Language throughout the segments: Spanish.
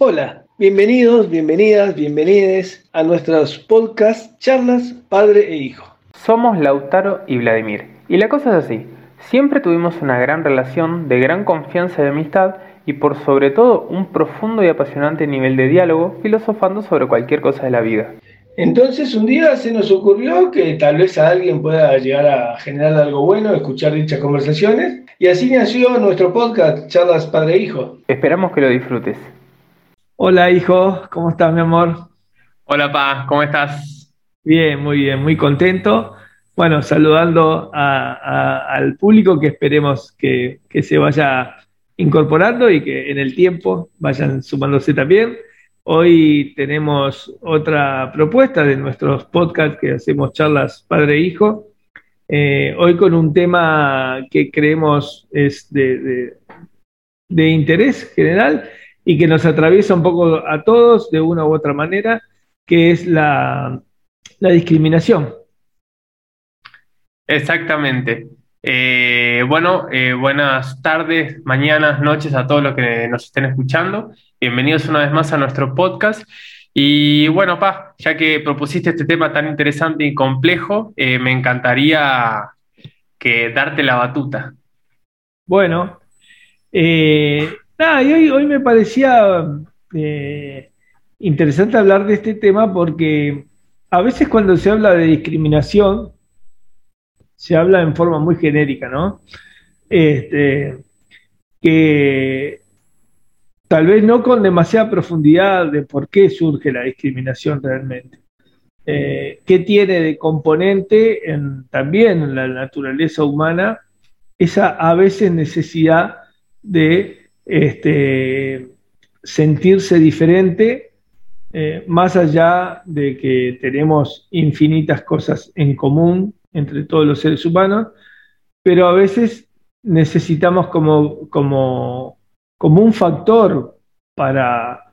Hola, bienvenidos, bienvenidas, bienvenides a nuestros podcast charlas padre e hijo. Somos Lautaro y Vladimir. Y la cosa es así. Siempre tuvimos una gran relación, de gran confianza y amistad, y por sobre todo un profundo y apasionante nivel de diálogo, filosofando sobre cualquier cosa de la vida. Entonces un día se nos ocurrió que tal vez a alguien pueda llegar a generar algo bueno, escuchar dichas conversaciones, y así nació nuestro podcast Charlas Padre e Hijo. Esperamos que lo disfrutes. Hola hijo, ¿cómo estás mi amor? Hola pa, ¿cómo estás? Bien, muy bien, muy contento. Bueno, saludando al público que esperemos que, se vaya incorporando y que en el tiempo vayan sumándose también. Hoy tenemos otra propuesta de nuestros podcasts que hacemos charlas padre-hijo. E eh, hoy con un tema que creemos es de, de interés general y que nos atraviesa un poco a todos de una u otra manera, que es la, discriminación. Exactamente. Eh, bueno, eh, buenas tardes, mañanas, noches a todos los que nos estén escuchando. Bienvenidos una vez más a nuestro podcast. Y bueno, Pa, ya que propusiste este tema tan interesante y complejo, eh, me encantaría que darte la batuta. Bueno, Y hoy, me parecía eh, interesante hablar de este tema porque a veces cuando se habla de discriminación, se habla en forma muy genérica, ¿no? Este, que tal vez no con demasiada profundidad de por qué surge la discriminación realmente. Eh, ¿Qué tiene de componente en, también en la naturaleza humana esa a veces necesidad de este, sentirse diferente, eh, más allá de que tenemos infinitas cosas en común entre todos los seres humanos, pero a veces necesitamos como, como, como un factor para,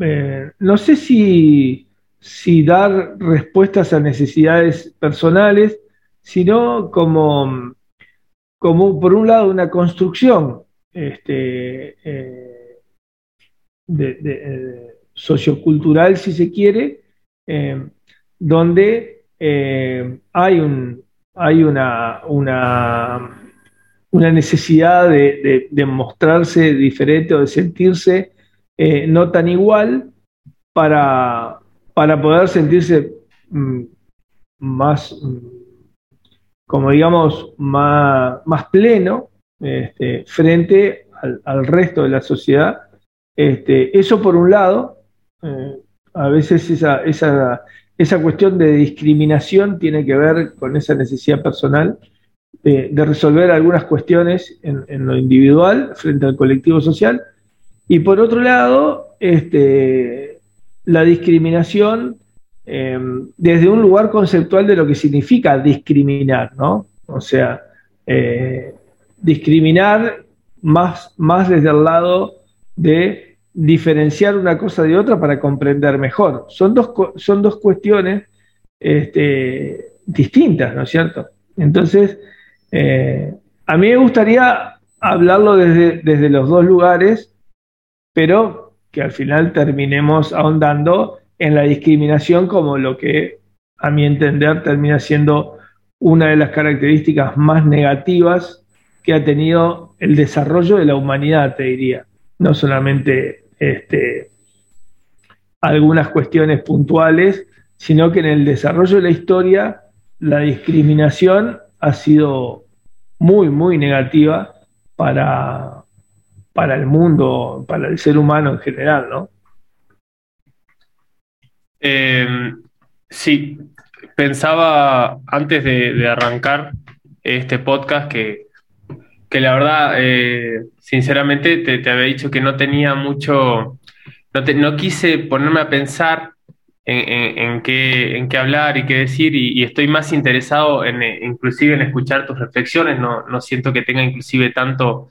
eh, no sé si, si dar respuestas a necesidades personales, sino como, como por un lado una construcción este, eh, eh, sociocultural, si se quiere, eh, donde hay, un, hay una, una, una necesidad de, mostrarse diferente o de sentirse no tan igual para, para poder sentirse mm, más, mm, como digamos, más, más pleno este, frente al, resto de la sociedad. Este, eso por un lado, eh, a veces esa, esa, cuestión de discriminación tiene que ver con esa necesidad personal de, resolver algunas cuestiones en, lo individual frente al colectivo social. Y por otro lado, este, la discriminación em, desde un lugar conceptual de lo que significa discriminar, ¿no? O sea, eh, discriminar más, más desde el lado de diferenciar una cosa de otra para comprender mejor. Son dos, son dos cuestiones este, distintas, ¿no es cierto? Entonces, eh, a mí me gustaría hablarlo desde, desde los dos lugares, pero que al final terminemos ahondando en la discriminación como lo que, a mi entender, termina siendo una de las características más negativas que ha tenido el desarrollo de la humanidad, te diría. No solamente este, algunas cuestiones puntuales, sino que en el desarrollo de la historia la discriminación ha sido muy, muy negativa para, para el mundo, para el ser humano en general, ¿no? Em, sí, pensaba antes de, arrancar este podcast que que la verdad, eh, sinceramente, te, había dicho que no tenía mucho, no, no quise ponerme a pensar en, qué, en qué hablar y qué decir y, estoy más interesado en, inclusive en escuchar tus reflexiones, no, no siento que tenga inclusive tanto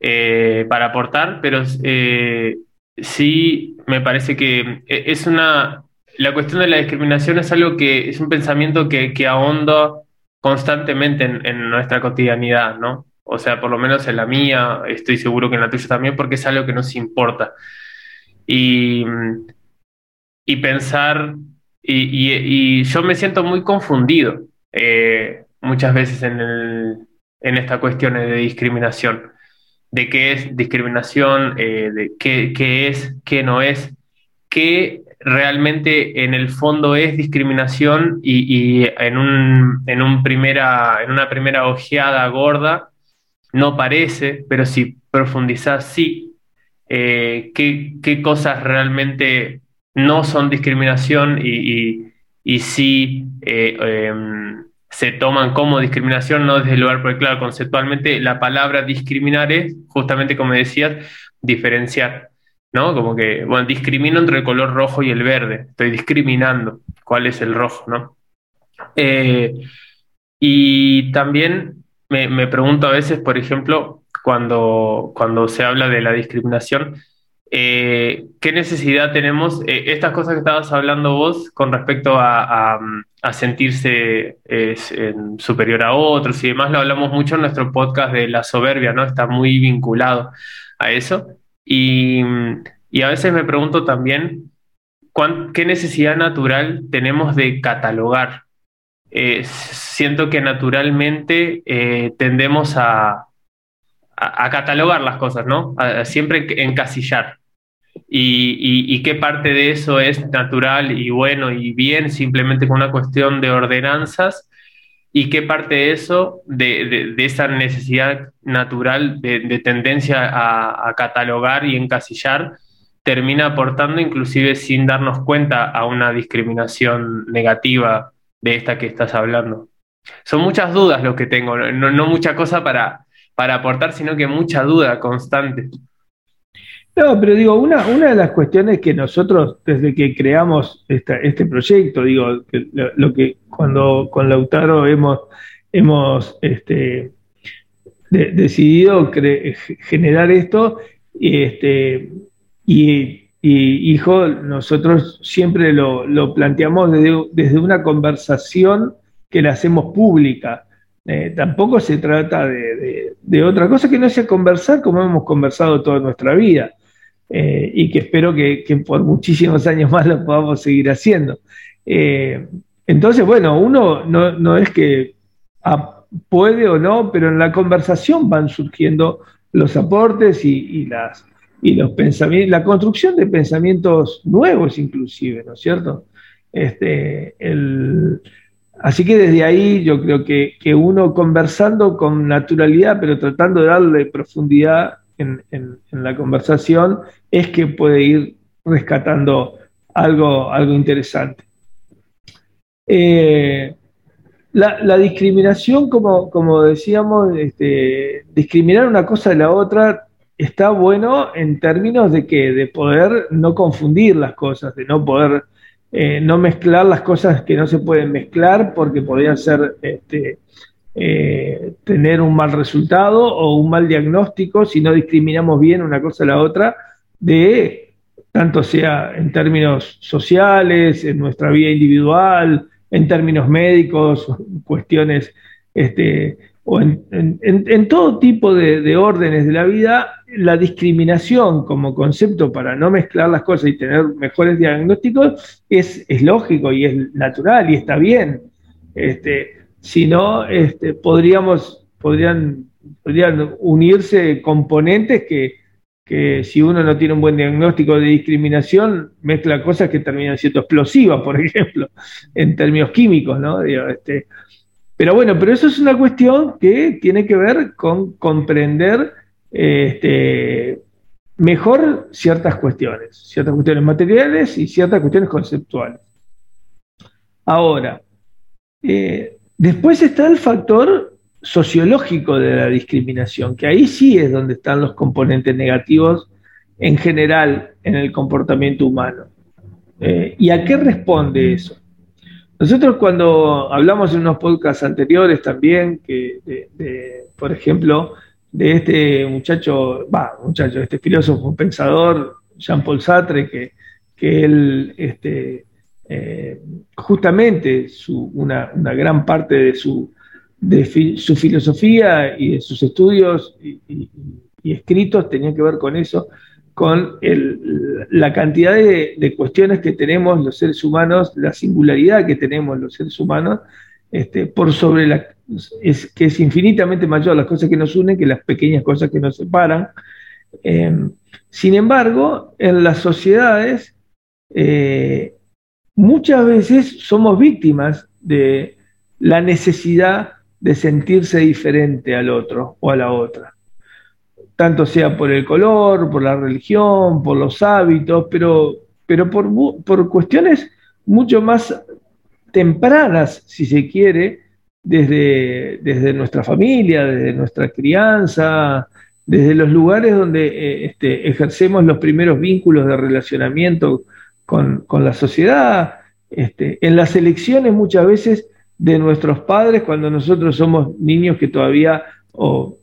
eh, para aportar, pero eh, sí me parece que es una, la cuestión de la discriminación es algo que es un pensamiento que, que ahonda constantemente en, en nuestra cotidianidad, ¿no? O sea, por lo menos en la mía, estoy seguro que en la tuya también, porque es algo que nos importa. Y, y pensar, y, yo me siento muy confundido eh, muchas veces en, el, en esta cuestión de discriminación, de qué es discriminación, eh, de qué, qué es, qué no es, qué realmente en el fondo es discriminación y, en, un, en, un primera, en una primera ojeada gorda no parece, pero si profundizás sí, eh, qué, cosas realmente no son discriminación y, y, eh, em, se toman como discriminación, no desde el lugar, porque claro, conceptualmente la palabra discriminar es justamente como decías, diferenciar. ¿no? Como que, bueno, discrimino entre el color rojo y el verde, estoy discriminando cuál es el rojo, ¿no? Eh, y también me, pregunto a veces, por ejemplo, cuando, cuando se habla de la discriminación, eh, ¿qué necesidad tenemos? Eh, estas cosas que estabas hablando vos con respecto a, sentirse superior a otros y demás, lo hablamos mucho en nuestro podcast de la soberbia, ¿no? Está muy vinculado a eso. Y, a veces me pregunto también, ¿qué necesidad natural tenemos de catalogar? Eh, siento que naturalmente eh, tendemos a, catalogar las cosas, ¿no? siempre encasillar. y, qué parte de eso es natural y bueno y bien, simplemente con una cuestión de ordenanzas, y qué parte de eso, de, esa necesidad natural de, tendencia a, catalogar y encasillar, termina aportando inclusive sin darnos cuenta a una discriminación negativa de esta que estás hablando. Son muchas dudas lo que tengo, no, mucha cosa para, para aportar, sino que mucha duda constante. No, pero digo, una, una de las cuestiones que nosotros, desde que creamos este proyecto, digo, lo, que cuando con Lautaro hemos, hemos este, decidido generar esto, este, y, hijo, nosotros siempre lo, planteamos desde, una conversación que la hacemos pública. Eh, tampoco se trata de, otra cosa que no sea conversar como hemos conversado toda nuestra vida. Eh, y que espero que, por muchísimos años más lo podamos seguir haciendo. Eh, entonces, bueno, uno no, es que puede o no, pero en la conversación van surgiendo los aportes y, las, y los pensamientos, la construcción de pensamientos nuevos inclusive, ¿no es cierto? Este, así que desde ahí yo creo que, que, uno conversando con naturalidad, pero tratando de darle profundidad en, la conversación es que puede ir rescatando algo, algo interesante. Eh, la, discriminación, como, como decíamos, este, discriminar una cosa de la otra está bueno en términos de que de poder no confundir las cosas, de no poder eh, no mezclar las cosas que no se pueden mezclar porque podrían ser este, eh, tener un mal resultado o un mal diagnóstico si no discriminamos bien una cosa a la otra, de tanto sea en términos sociales, en nuestra vida individual, en términos médicos, cuestiones, este, o en, todo tipo de, órdenes de la vida, la discriminación como concepto para no mezclar las cosas y tener mejores diagnósticos es, es lógico y es natural y está bien. Este, si no, este, podríamos, podrían, podrían unirse componentes que, si uno no tiene un buen diagnóstico de discriminación, mezcla cosas que terminan siendo explosivas, por ejemplo, en términos químicos, ¿no? Este, pero bueno, pero eso es una cuestión que tiene que ver con comprender este, mejor ciertas cuestiones, ciertas cuestiones materiales y ciertas cuestiones conceptuales. Ahora, eh, Después está el factor sociológico de la discriminación, que ahí sí es donde están los componentes negativos en general en el comportamiento humano. Eh, ¿Y a qué responde eso? Nosotros cuando hablamos en unos podcasts anteriores también, que por ejemplo, de este muchacho, va, muchacho, este filósofo, pensador, Jean-Paul Sartre, que, que él este, eh, justamente una, gran parte de su, de su filosofía y de sus estudios y, escritos tenían que ver con eso, con la cantidad de, cuestiones que tenemos los seres humanos, la singularidad que tenemos los seres humanos, este, por sobre la, es, que es infinitamente mayor las cosas que nos unen que las pequeñas cosas que nos separan. Em, sin embargo, en las sociedades eh, muchas veces somos víctimas de la necesidad de sentirse diferente al otro o a la otra. Tanto sea por el color, por la religión, por los hábitos, pero, pero por, por cuestiones mucho más tempranas, si se quiere, desde, desde nuestra familia, desde nuestra crianza, desde los lugares donde eh, este, ejercemos los primeros vínculos de relacionamiento con, la sociedad, este, en las elecciones muchas veces de nuestros padres cuando nosotros somos niños que todavía, o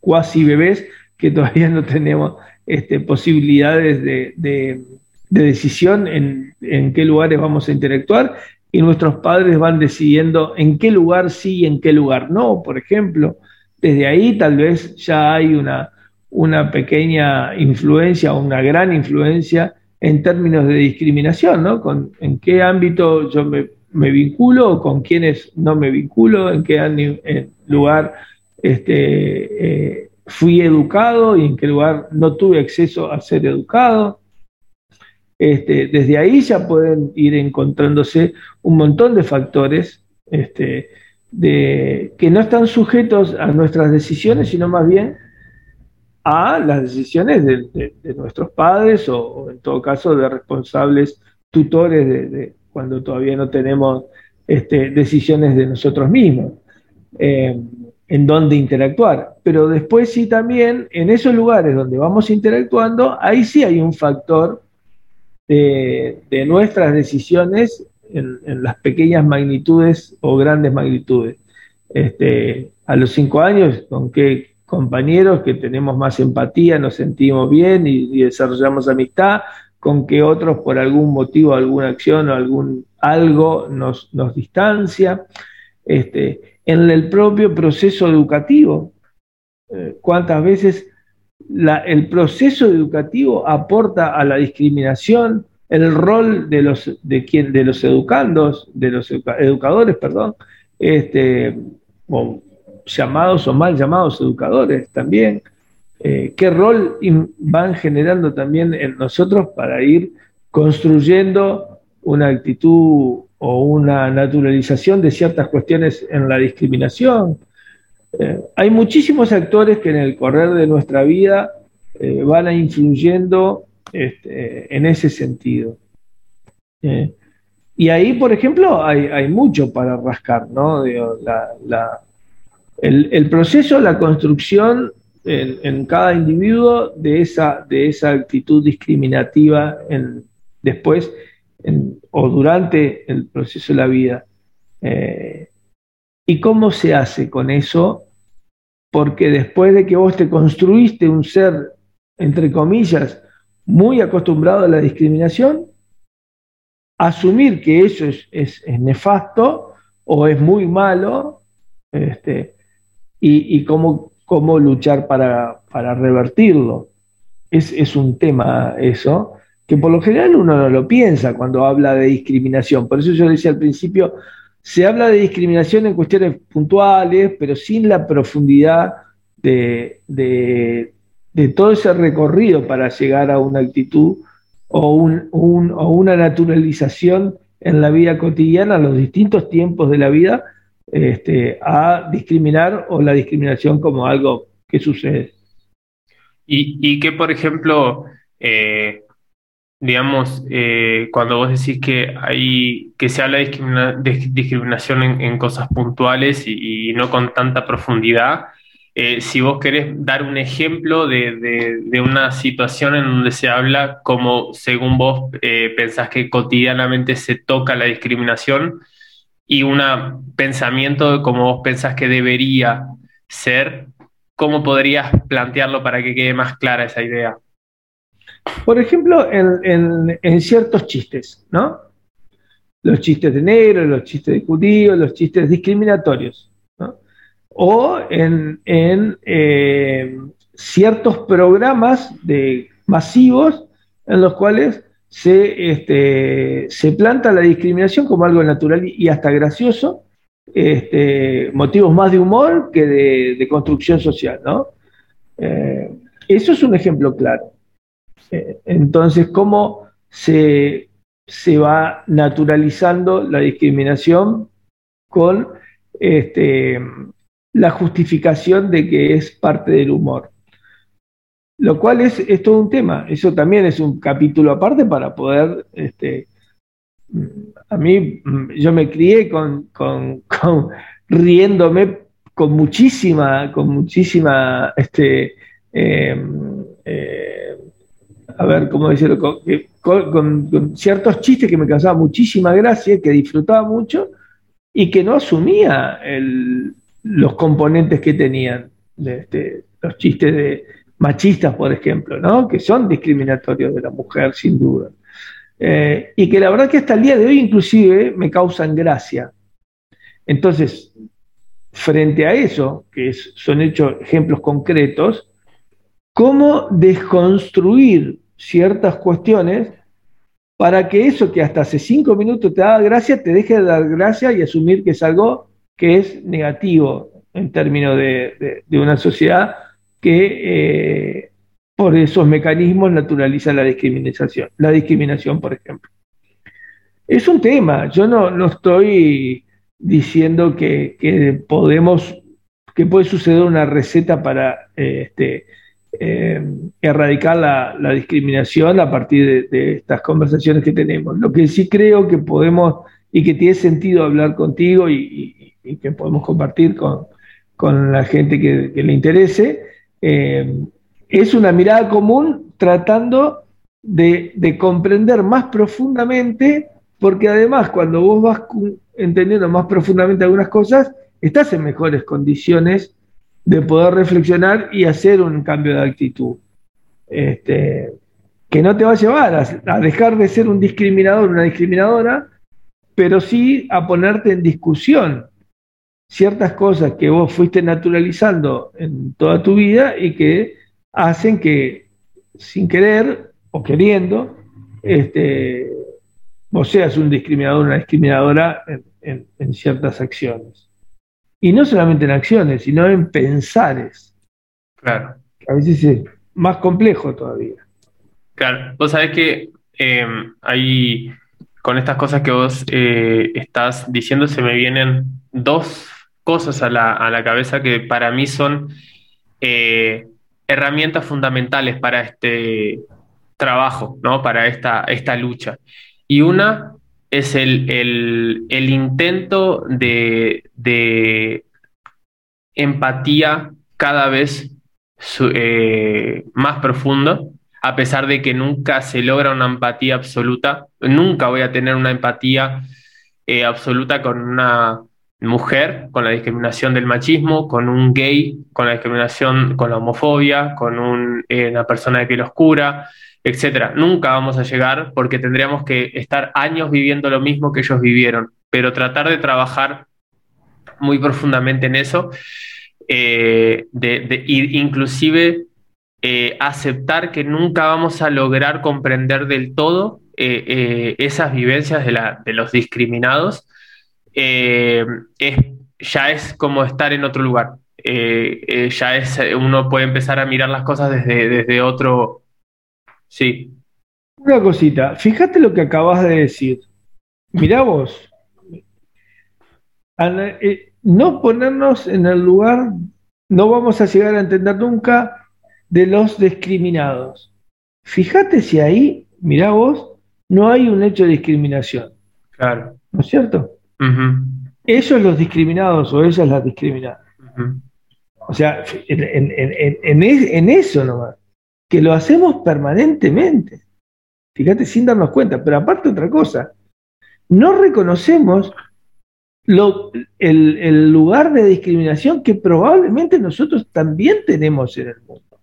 cuasi bebés, que todavía no tenemos este, posibilidades de, decisión en, en, qué lugares vamos a interactuar y nuestros padres van decidiendo en qué lugar sí y en qué lugar no, por ejemplo. Desde ahí tal vez ya hay una, una pequeña influencia o una gran influencia en términos de discriminación, ¿no? Con, en qué ámbito yo me, vinculo o con quiénes no me vinculo, en qué lugar este, eh, fui educado y en qué lugar no tuve acceso a ser educado. Este, desde ahí ya pueden ir encontrándose un montón de factores este, que no están sujetos a nuestras decisiones, sino más bien a las decisiones de, nuestros padres o, en todo caso de responsables tutores cuando todavía no tenemos este, decisiones de nosotros mismos eh, en dónde interactuar. Pero después sí también en esos lugares donde vamos interactuando, ahí sí hay un factor de, nuestras decisiones en, las pequeñas magnitudes o grandes magnitudes. Este, a los cinco años, con qué compañeros que tenemos más empatía, nos sentimos bien y, desarrollamos amistad, con qué otros por algún motivo, alguna acción o algún algo nos, nos distancia. Este, en el propio proceso educativo, eh, cuántas veces el proceso educativo aporta a la discriminación, el rol de los, de quien, de los educandos, de los educadores, perdón, este, o llamados o mal llamados educadores también, eh, qué rol van generando también en nosotros para ir construyendo una actitud o una naturalización de ciertas cuestiones en la discriminación, eh, hay muchísimos actores que en el correr de nuestra vida eh, van a influyendo este, en ese sentido. Eh, y ahí, por ejemplo, hay, mucho para rascar, ¿no? el, proceso, la construcción en, cada individuo de esa, de esa actitud discriminativa en, después o durante el proceso de la vida. ¿Y cómo se hace con eso? Porque después de que vos te construiste un ser, entre comillas, muy acostumbrado a la discriminación, asumir que eso es, nefasto o es muy malo, este, y, cómo, cómo, luchar para, revertirlo. Es, es, un tema eso, que por lo general uno no lo piensa cuando habla de discriminación. Por eso yo decía al principio, se habla de discriminación en cuestiones puntuales, pero sin la profundidad de, todo ese recorrido para llegar a una actitud o, una naturalización en la vida cotidiana, los distintos tiempos de la vida, este, a discriminar o la discriminación como algo que sucede. Y, que, por ejemplo, eh, digamos, eh, cuando vos decís que hay que se habla de, discriminación en, cosas puntuales y, no con tanta profundidad, eh, si vos querés dar un ejemplo de, una situación en donde se habla como, según vos eh, pensás que cotidianamente se toca la discriminación y un pensamiento de cómo vos pensás que debería ser, ¿cómo podrías plantearlo para que quede más clara esa idea? Por ejemplo, en, ciertos chistes, ¿no? Los chistes de negro, los chistes de judíos, los chistes discriminatorios. o en, eh, ciertos programas de, masivos en los cuales se, este, se planta la discriminación como algo natural y hasta gracioso, este, motivos más de humor que de, construcción social, ¿no? Eh, eso es un ejemplo claro. Entonces, ¿cómo se, se, va naturalizando la discriminación con este, la justificación de que es parte del humor? Lo cual es, todo un tema. Eso también es un capítulo aparte para poder este, a mí, yo me crié riéndome con muchísima, con muchísima, este, em, eh, a ver, ¿cómo decirlo? Con, ciertos chistes que me causaban muchísima gracia, que disfrutaba mucho y que no asumía los componentes que tenían, este, los chistes de machistas, por ejemplo, que son discriminatorios de la mujer, sin duda. Eh, y que la verdad que hasta el día de hoy inclusive me causan gracia. Entonces, frente a eso, que son hechos ejemplos concretos, cómo desconstruir ciertas cuestiones para que eso que hasta hace cinco minutos te da gracia, te deje de dar gracia y asumir que es algo que es negativo en términos de, una sociedad que eh, por esos mecanismos naturaliza la discriminación, la discriminación, por ejemplo. Es un tema, yo no, estoy diciendo que, podemos, que puede suceder una receta para este, eh, erradicar la, discriminación a partir de, estas conversaciones que tenemos. Lo que sí creo que podemos y que tiene sentido hablar contigo y, que podemos compartir con, la gente que, le interese, eh, es una mirada común tratando de, comprender más profundamente, porque además cuando vos vas entendiendo más profundamente algunas cosas, estás en mejores condiciones de poder reflexionar y hacer un cambio de actitud. Este, que no te va a llevar a, dejar de ser un discriminador, una discriminadora, pero sí a ponerte en discusión ciertas cosas que vos fuiste naturalizando en toda tu vida y que hacen que sin querer o queriendo, este, vos seas un discriminador, una discriminadora en, ciertas acciones. Y no solamente en acciones, sino en pensares. Claro. A veces es más complejo todavía. Claro, vos sabés que em, ahí, con estas cosas que vos eh, estás diciendo, se me vienen dos cosas a la, a la cabeza que para mí son eh, herramientas fundamentales para este trabajo, ¿no? para esta, esta lucha. Y una es el, intento de, empatía cada vez eh, más profundo, a pesar de que nunca se logra una empatía absoluta. Nunca voy a tener una empatía eh, absoluta con una mujer, con la discriminación del machismo, con un gay, con la discriminación, con la homofobia, con eh, una persona de piel oscura, etcétera. Nunca vamos a llegar porque tendríamos que estar años viviendo lo mismo que ellos vivieron, pero tratar de trabajar muy profundamente en eso, eh, de, inclusive eh, aceptar que nunca vamos a lograr comprender del todo esas vivencias de, de los discriminados eh, ya es como estar en otro lugar. Eh, eh, ya es, uno puede empezar a mirar las cosas desde, desde otro... Sí. Una cosita, fíjate lo que acabas de decir. Mirá vos, no ponernos en el lugar, no vamos a llegar a entender nunca de los discriminados. Fíjate si ahí, mirá vos, no hay un hecho de discriminación. Claro. ¿No es cierto? Ellos los discriminados o ellas las discriminadas. O sea, en, eso nomás, que lo hacemos permanentemente. Fíjate, sin darnos cuenta. Pero aparte otra cosa, no reconocemos lo, el, lugar de discriminación que probablemente nosotros también tenemos en el mundo.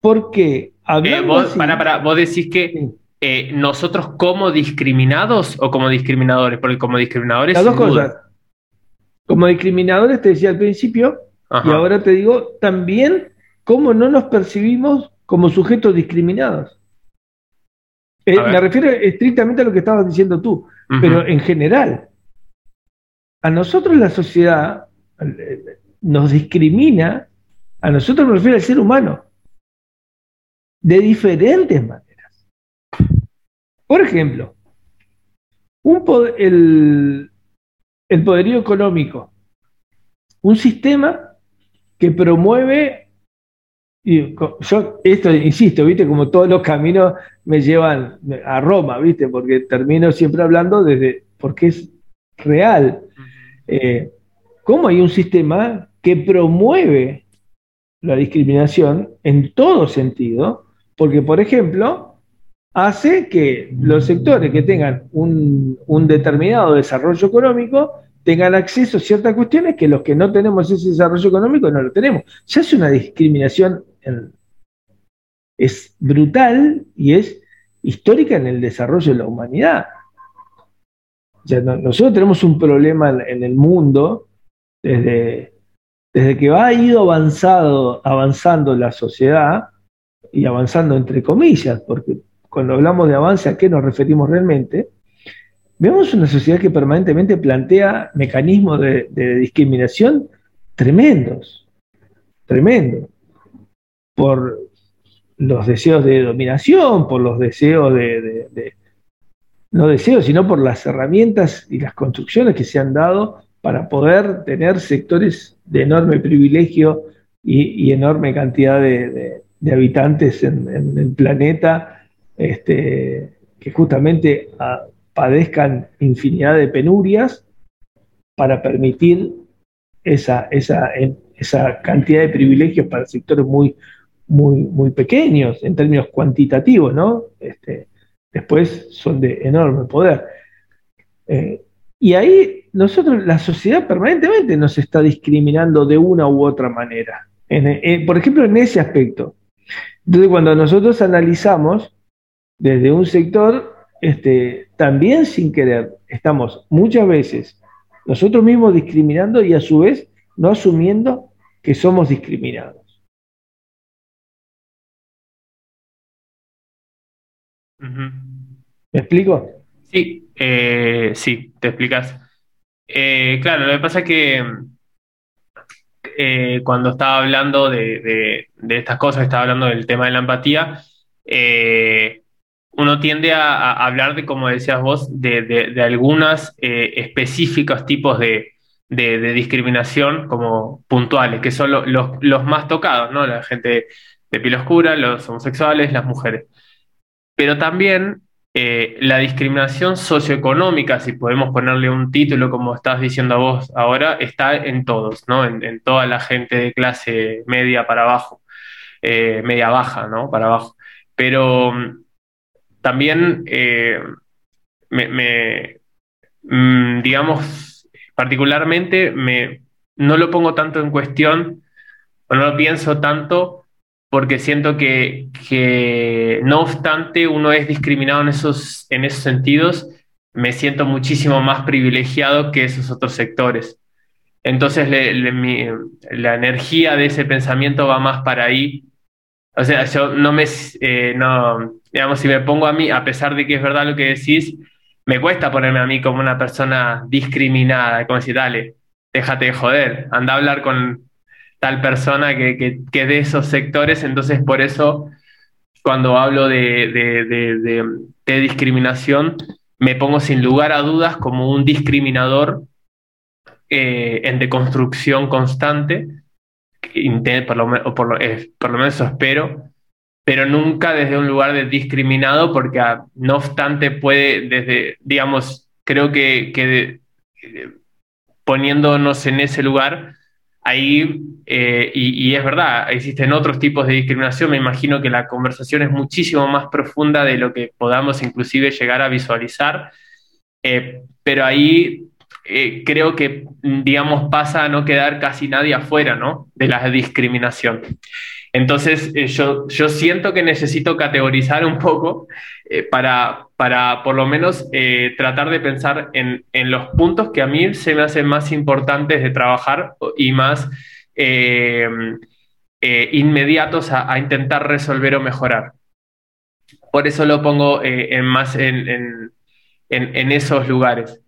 Porque eh, vos, para, vos decís que eh, nosotros como discriminados o como discriminadores, porque como discriminadores. Las dos cosas. Como discriminadores, te decía al principio, y ahora te digo también cómo no nos percibimos como sujetos discriminados. Eh, me refiero estrictamente a lo que estabas diciendo tú, pero en general, a nosotros la sociedad eh, nos discrimina, a nosotros me refiero al ser humano, de diferentes maneras. Por ejemplo, un el, el poderío económico, un sistema que promueve, y yo esto insisto, viste, como todos los caminos me llevan a Roma, viste, porque termino siempre hablando desde, porque es real. Eh, ¿Cómo hay un sistema que promueve la discriminación en todo sentido? Porque, por ejemplo, hace que los sectores que tengan un, un determinado desarrollo económico tengan acceso a ciertas cuestiones que los que no tenemos ese desarrollo económico no lo tenemos. Ya es una discriminación, es brutal y es histórica en el desarrollo de la humanidad. Ya nosotros tenemos un problema en, el mundo desde, desde que ha ido avanzado, avanzando la sociedad y avanzando entre comillas, porque cuando hablamos de avance, ¿a qué nos referimos realmente? Vemos una sociedad que permanentemente plantea mecanismos de, discriminación tremendos, tremendos, por los deseos de dominación, por los deseos de, no deseos, sino por las herramientas y las construcciones que se han dado para poder tener sectores de enorme privilegio y, enorme cantidad de, habitantes en, el planeta, este, que justamente padezcan infinidad de penurias para permitir esa, esa, esa cantidad de privilegios para sectores muy, muy, muy pequeños en términos cuantitativos, ¿no? Este, después son de enorme poder. Eh, y ahí nosotros, la sociedad permanentemente nos está discriminando de una u otra manera. por ejemplo, en ese aspecto. Entonces, cuando nosotros analizamos desde un sector, este, también sin querer estamos muchas veces nosotros mismos discriminando y a su vez no asumiendo que somos discriminados. ¿Me explico? Sí, eh, sí, te explicas. Eh, claro, lo que pasa es que eh, cuando estaba hablando de, estas cosas, estaba hablando del tema de la empatía, uno tiende a, hablar de, como decías vos, de, de, algunos específicos tipos de, discriminación como puntuales, que son los, más tocados, ¿no? La gente de piel oscura, los homosexuales, las mujeres. Pero también eh, la discriminación socioeconómica, si podemos ponerle un título como estás diciendo vos ahora, está en todos, ¿no? En, toda la gente de clase media para abajo, eh, media baja, ¿no? Para abajo. Pero también eh, me, mm, digamos, particularmente me, no lo pongo tanto en cuestión o no lo pienso tanto porque siento que, no obstante uno es discriminado en esos, en esos sentidos, me siento muchísimo más privilegiado que esos otros sectores. Entonces la energía de ese pensamiento va más para ahí. O sea, yo no me, eh, no, digamos, si me pongo a mí, a pesar de que es verdad lo que decís, me cuesta ponerme a mí como una persona discriminada, como decir, dale, déjate de joder, anda a hablar con tal persona que, que, que de esos sectores, entonces por eso cuando hablo de, de, discriminación, me pongo sin lugar a dudas como un discriminador eh, en deconstrucción constante, por lo, por, lo, eh, por lo menos eso espero, pero nunca desde un lugar de discriminado, porque ah, no obstante puede, desde, digamos, creo que, que eh, poniéndonos en ese lugar, ahí, eh, y, es verdad, existen otros tipos de discriminación, me imagino que la conversación es muchísimo más profunda de lo que podamos inclusive llegar a visualizar, eh, pero ahí creo que, digamos, pasa a no quedar casi nadie afuera, ¿no? De la discriminación. Entonces, eh, yo, yo siento que necesito categorizar un poco eh, para, para por lo menos eh, tratar de pensar en, en, los puntos que a mí se me hacen más importantes de trabajar y más inmediatos a, a, intentar resolver o mejorar. Por eso lo pongo en más en, en, en, esos lugares.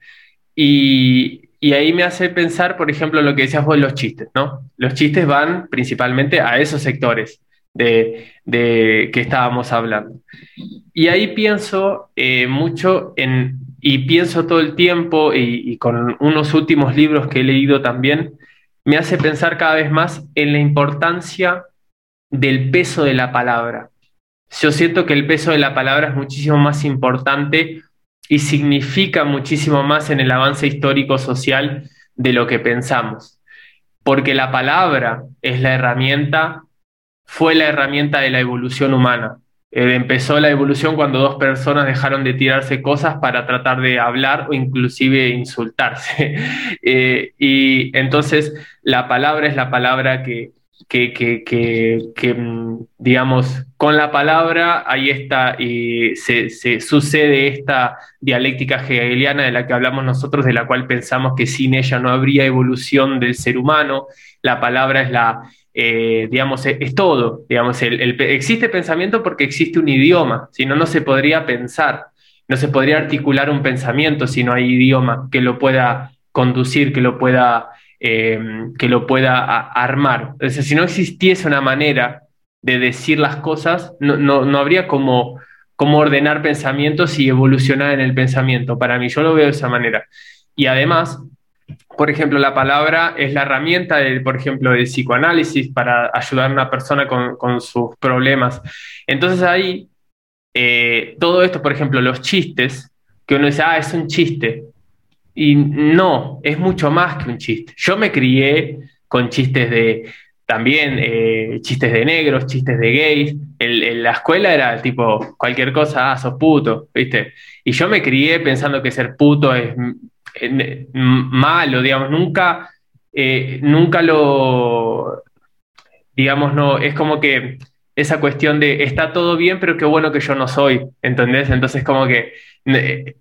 Y, y ahí me hace pensar, por ejemplo, lo que decías vos, los chistes, ¿no? Los chistes van principalmente a esos sectores de, que estábamos hablando. Y ahí pienso eh, mucho en, y pienso todo el tiempo, y, con unos últimos libros que he leído también, me hace pensar cada vez más en la importancia del peso de la palabra. Yo siento que el peso de la palabra es muchísimo más importante y significa muchísimo más en el avance histórico social de lo que pensamos. Porque la palabra es la herramienta, fue la herramienta de la evolución humana. Eh, empezó la evolución cuando dos personas dejaron de tirarse cosas para tratar de hablar o inclusive insultarse. Eh, y entonces la palabra es la palabra que, que, que, que, mm, digamos, con la palabra ahí está, y se, se, sucede esta dialéctica hegeliana de la que hablamos nosotros, de la cual pensamos que sin ella no habría evolución del ser humano. La palabra es la, eh, digamos, es, todo. Digamos, el, existe pensamiento porque existe un idioma, si no, no se podría pensar, no se podría articular un pensamiento si no hay idioma que lo pueda conducir, que lo pueda eh, que lo pueda armar. O sea, si no existiese una manera de decir las cosas, no, no, habría como, como ordenar pensamientos y evolucionar en el pensamiento. Para mí, yo lo veo de esa manera. Y además, por ejemplo, la palabra es la herramienta, de, por ejemplo, del psicoanálisis para ayudar a una persona con, con sus problemas. Entonces ahí, eh, todo esto, por ejemplo, los chistes, que uno dice, ah, es un chiste, y no, es mucho más que un chiste. Yo me crié con chistes de, también eh, chistes de negros, chistes de gays. En, la escuela era tipo cualquier cosa, ah, sos puto, ¿viste? Y yo me crié pensando que ser puto es malo, digamos, nunca, eh, nunca lo, digamos, no, es como que esa cuestión de está todo bien, pero qué bueno que yo no soy, ¿entendés? Entonces como que eh,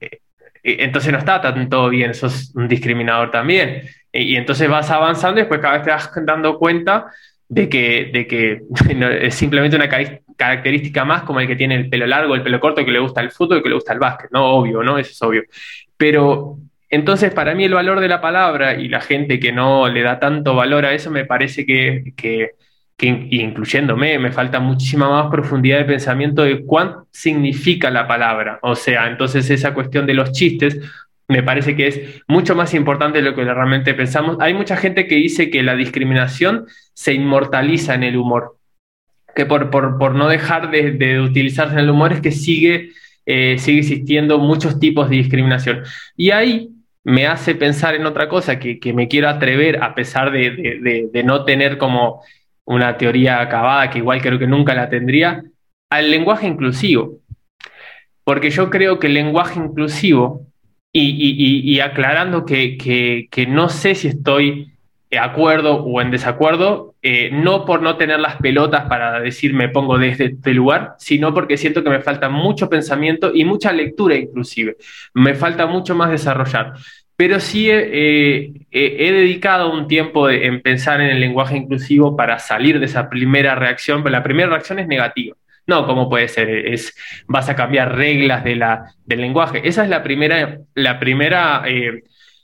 entonces no está tan todo bien, eso es un discriminador también. Y, entonces vas avanzando y después cada vez te vas dando cuenta de que, de que es simplemente una característica más como el que tiene el pelo largo, el pelo corto, que le gusta el fútbol, que le gusta el básquet, ¿no? Obvio, ¿no? Eso es obvio. Pero entonces para mí el valor de la palabra y la gente que no le da tanto valor a eso me parece que, que que incluyéndome, me falta muchísima más profundidad de pensamiento de cuánto significa la palabra. O sea, entonces esa cuestión de los chistes me parece que es mucho más importante de lo que realmente pensamos. Hay mucha gente que dice que la discriminación se inmortaliza en el humor, que por, por, no dejar de, utilizarse en el humor es que sigue, eh, sigue existiendo muchos tipos de discriminación. Y ahí me hace pensar en otra cosa que, que me quiero atrever, a pesar de, de no tener como una teoría acabada que igual creo que nunca la tendría, al lenguaje inclusivo. Porque yo creo que el lenguaje inclusivo, y, aclarando que, no sé si estoy de acuerdo o en desacuerdo, eh, no por no tener las pelotas para decir me pongo desde este lugar, sino porque siento que me falta mucho pensamiento y mucha lectura inclusive. Me falta mucho más desarrollar pero sí he, dedicado un tiempo en pensar en el lenguaje inclusivo para salir de esa primera reacción, pero la primera reacción es negativa. No, ¿cómo puede ser? Es, vas a cambiar reglas de la, del lenguaje. Esa es la primera, la primera eh,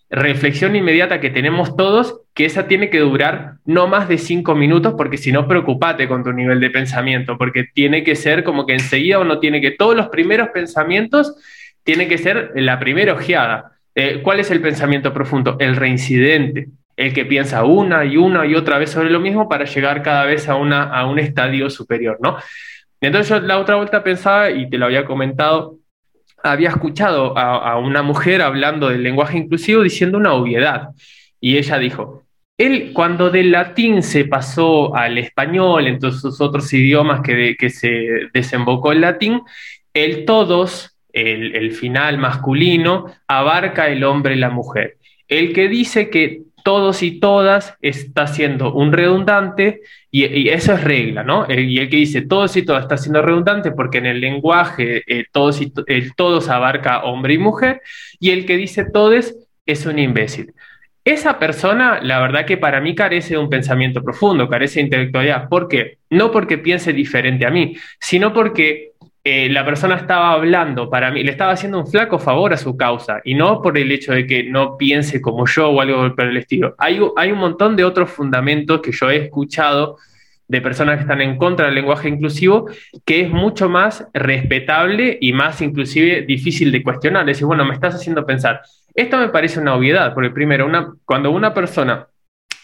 reflexión inmediata que tenemos todos, que esa tiene que durar no más de cinco minutos, porque si no, preocupate con tu nivel de pensamiento, porque tiene que ser como que enseguida uno tiene que, todos los primeros pensamientos, tiene que ser la primera ojeada. Eh, ¿Cuál es el pensamiento profundo? El reincidente, el que piensa una y una y otra vez sobre lo mismo para llegar cada vez a, una, a un estadio superior, ¿no? Entonces yo la otra vuelta pensaba, y te lo había comentado, había escuchado a, una mujer hablando del lenguaje inclusivo diciendo una obviedad, y ella dijo, él cuando del latín se pasó al español, entonces otros idiomas que, que se desembocó el latín, el todos el, final masculino abarca el hombre y la mujer. El que dice que todos y todas está siendo un redundante y, eso es regla, ¿no? y el que dice todos y todas está siendo redundante porque en el lenguaje eh, todos y el todos abarca hombre y mujer y el que dice todes es un imbécil. Esa persona, la verdad que para mí carece de un pensamiento profundo, carece de intelectualidad. ¿Por qué? No porque piense diferente a mí, sino porque eh, la persona estaba hablando para mí, le estaba haciendo un flaco favor a su causa y no por el hecho de que no piense como yo o algo por el estilo. Hay, un montón de otros fundamentos que yo he escuchado de personas que están en contra del lenguaje inclusivo, que es mucho más respetable y más inclusive difícil de cuestionar. Es decir, bueno, me estás haciendo pensar. Esto me parece una obviedad, porque primero, una, cuando una persona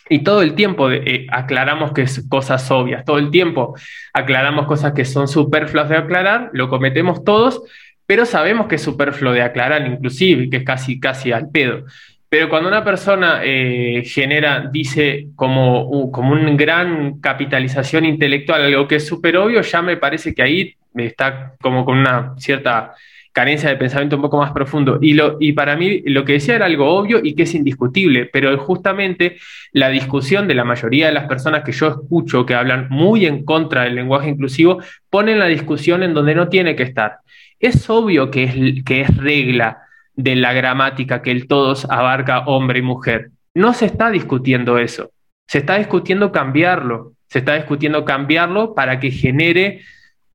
y todo el tiempo eh, aclaramos que es cosas obvias, todo el tiempo aclaramos cosas que son superfluas de aclarar, lo cometemos todos, pero sabemos que es superfluo de aclarar inclusive, que es casi, casi al pedo. Pero cuando una persona eh, genera, dice como, como una gran capitalización intelectual, algo que es súper obvio, ya me parece que ahí está como con una cierta carencia de pensamiento un poco más profundo. Y, lo, y para mí lo que decía era algo obvio y que es indiscutible, pero justamente la discusión de la mayoría de las personas que yo escucho que hablan muy en contra del lenguaje inclusivo, ponen la discusión en donde no tiene que estar. Es obvio que es, que es regla de la gramática que el todos abarca hombre y mujer. No se está discutiendo eso, se está discutiendo cambiarlo, se está discutiendo cambiarlo para que genere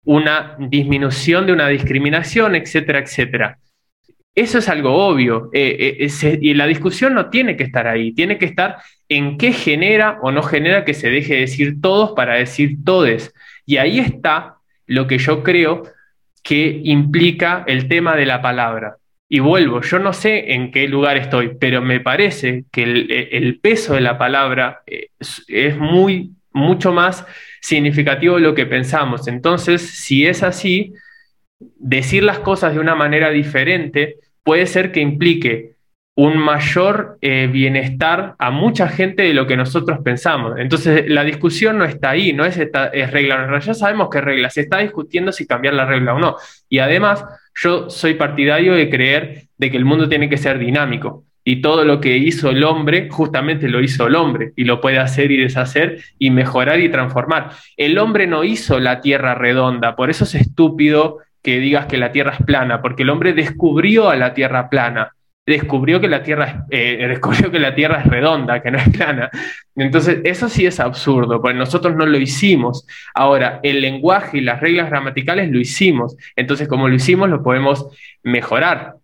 una disminución de una discriminación, etcétera, etcétera. Eso es algo obvio. Eh, eh, y la discusión no tiene que estar ahí, tiene que estar en qué genera o no genera que se deje de decir todos para decir todes. Y ahí está lo que yo creo que implica el tema de la palabra. Y vuelvo, yo no sé en qué lugar estoy, pero me parece que el, peso de la palabra eh, es muy, mucho más significativo lo que pensamos. Entonces, si es así, decir las cosas de una manera diferente puede ser que implique un mayor eh, bienestar a mucha gente de lo que nosotros pensamos. Entonces, la discusión no está ahí, no es, esta, es regla, ya sabemos qué regla, se está discutiendo si cambiar la regla o no. Y además, yo soy partidario de creer de que el mundo tiene que ser dinámico y todo lo que hizo el hombre, justamente lo hizo el hombre, y lo puede hacer y deshacer y mejorar y transformar. El hombre no hizo la tierra redonda, por eso es estúpido que digas que la tierra es plana, porque el hombre descubrió a la tierra plana, descubrió que la tierra eh, descubrió que la tierra es redonda, que no es plana. Entonces, eso sí es absurdo, porque nosotros no lo hicimos. Ahora, el lenguaje y las reglas gramaticales lo hicimos. Entonces, como lo hicimos, lo podemos mejorar.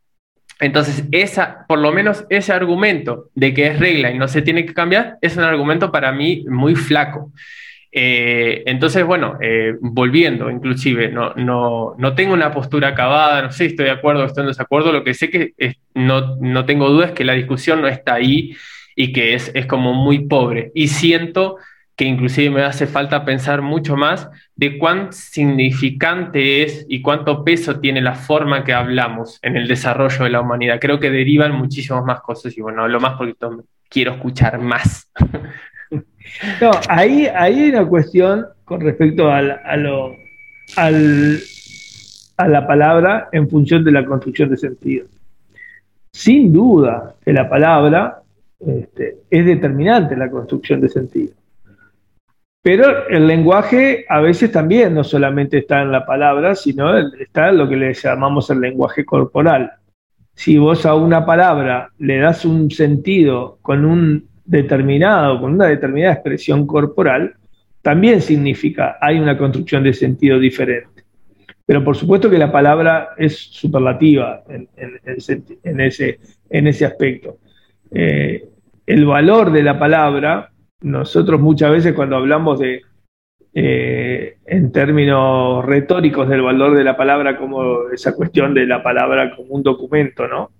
Entonces, esa, por lo menos ese argumento de que es regla y no se tiene que cambiar, es un argumento para mí muy flaco. Eh, entonces, bueno, eh, volviendo, inclusive, no, no, no, tengo una postura acabada, no sé si estoy de acuerdo o estoy en desacuerdo, lo que sé que no, no, tengo duda es que la discusión no está ahí y que es, es como muy pobre. Y siento que inclusive me hace falta pensar mucho más de cuán significante es y cuánto peso tiene la forma que hablamos en el desarrollo de la humanidad. Creo que derivan muchísimas más cosas y bueno, hablo más porque quiero escuchar más. No, ahí, hay una cuestión con respecto a, lo, a la palabra en función de la construcción de sentido. Sin duda que la palabra este, es determinante en la construcción de sentido. Pero el lenguaje a veces también no solamente está en la palabra, sino está en lo que le llamamos el lenguaje corporal. Si vos a una palabra le das un sentido con un determinado, con una determinada expresión corporal, también significa, hay una construcción de sentido diferente. Pero por supuesto que la palabra es superlativa en, ese, en ese, aspecto. Eh, el valor de la palabra nosotros muchas veces cuando hablamos de, eh, en términos retóricos del valor de la palabra, como esa cuestión de la palabra como un documento, ¿no?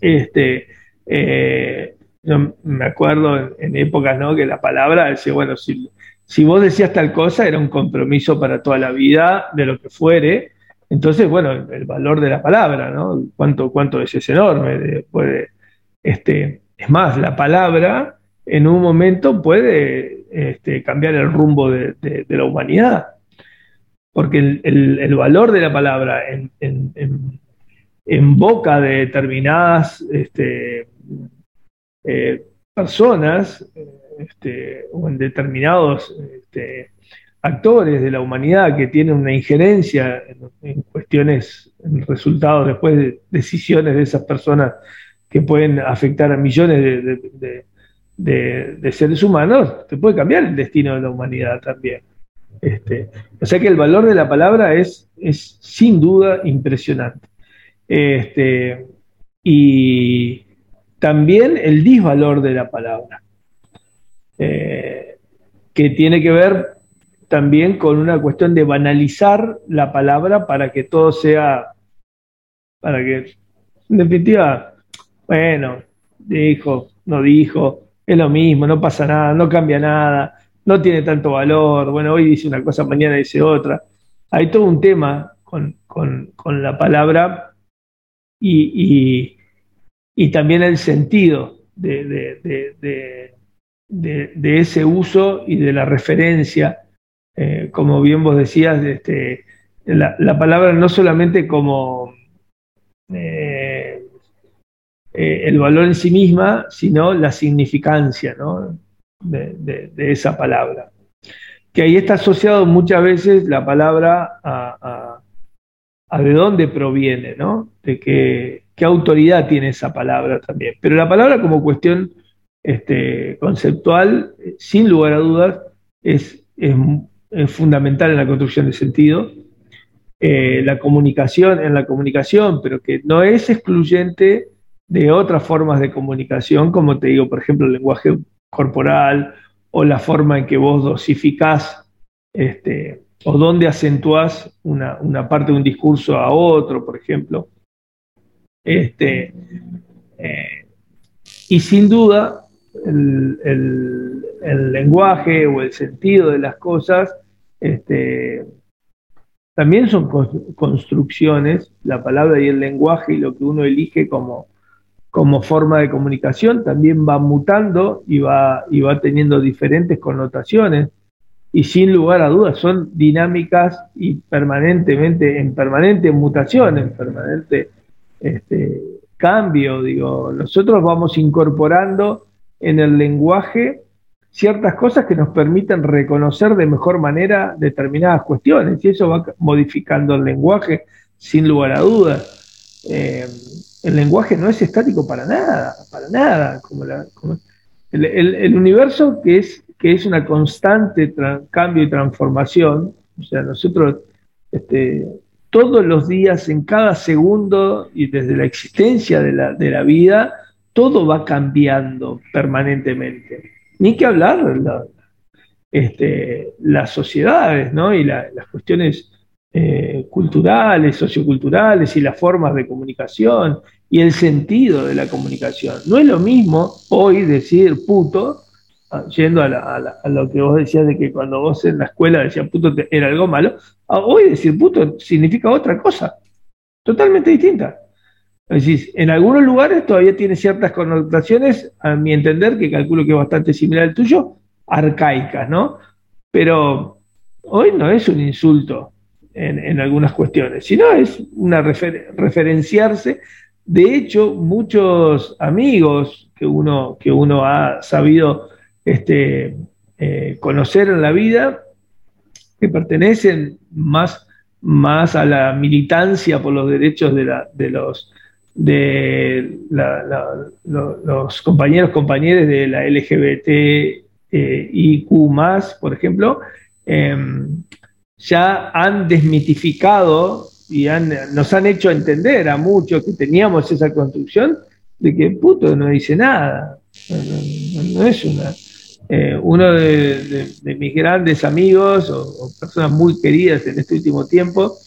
Este, eh, yo me acuerdo en, épocas, ¿no? Que la palabra decía, bueno, si, si vos decías tal cosa, era un compromiso para toda la vida, de lo que fuere. Entonces, bueno, el, valor de la palabra, ¿no? ¿Cuánto, cuánto es, es enorme? Puede, este, es más, la palabra en un momento puede este, cambiar el rumbo de, la humanidad. Porque el, valor de la palabra en, boca de determinadas este, eh, personas este, o en determinados actores de la humanidad que tienen una injerencia en, cuestiones, en resultados después de decisiones de esas personas que pueden afectar a millones de, seres humanos, te puede cambiar el destino de la humanidad también. Este, o sea que el valor de la palabra es, es sin duda impresionante. Este, y también el disvalor de la palabra, eh, que tiene que ver también con una cuestión de banalizar la palabra para que todo sea, para que, en definitiva, bueno, dijo, no dijo, es lo mismo, no pasa nada, no cambia nada, no tiene tanto valor, bueno, hoy dice una cosa, mañana dice otra. Hay todo un tema con, la palabra y, y, también el sentido de, de, ese uso y de la referencia eh, como bien vos decías, este, la, palabra no solamente como eh, eh, el valor en sí misma, sino la significancia de, esa palabra. Que ahí está asociado muchas veces la palabra a, de dónde proviene, ¿no? de qué, autoridad tiene esa palabra también. Pero la palabra como cuestión este, conceptual, sin lugar a dudas, es fundamental en la construcción de sentido. Eh, la comunicación en la comunicación, pero que no es excluyente de otras formas de comunicación, como te digo, por ejemplo, el lenguaje corporal o la forma en que vos dosificás este, o dónde acentuás una, parte de un discurso a otro, por ejemplo. Este, eh, y sin duda, el, lenguaje o el sentido de las cosas este, también son construcciones, la palabra y el lenguaje y lo que uno elige como, como forma de comunicación también va mutando y va, y va teniendo diferentes connotaciones y sin lugar a dudas son dinámicas y permanentemente, en permanente mutación, en permanente este, cambio. Digo, nosotros vamos incorporando en el lenguaje ciertas cosas que nos permiten reconocer de mejor manera determinadas cuestiones y eso va modificando el lenguaje sin lugar a dudas. Eh, el lenguaje no es estático para nada, para nada. Como, el, universo que es, que es una constante cambio y transformación, o sea, nosotros este, todos los días, en cada segundo y desde la existencia de la, de la vida, todo va cambiando permanentemente. Ni que hablar este, las sociedades ¿no? y las cuestiones eh, culturales, socioculturales y las formas de comunicación y el sentido de la comunicación. No es lo mismo hoy decir puto, ah, yendo a, lo que vos decías de que cuando vos en la escuela decías puto era algo malo, hoy decir puto significa otra cosa, totalmente distinta. Es en algunos lugares todavía tiene ciertas connotaciones, a mi entender, que calculo que es bastante similar al tuyo, arcaicas, ¿no? Pero hoy no es un insulto en, algunas cuestiones, sino es una referenciarse. De hecho, muchos amigos que uno, que uno ha sabido este, eh, conocer en la vida, que pertenecen más, más a la militancia por los derechos de, la, de los de los compañeros, compañeras de la LGBT eh, IQ, por ejemplo, em, ya han desmitificado y nos han hecho entender a muchos que teníamos esa construcción de que puto no dice nada. No, es una. Eh, uno de, mis grandes amigos o personas muy queridas en este último tiempo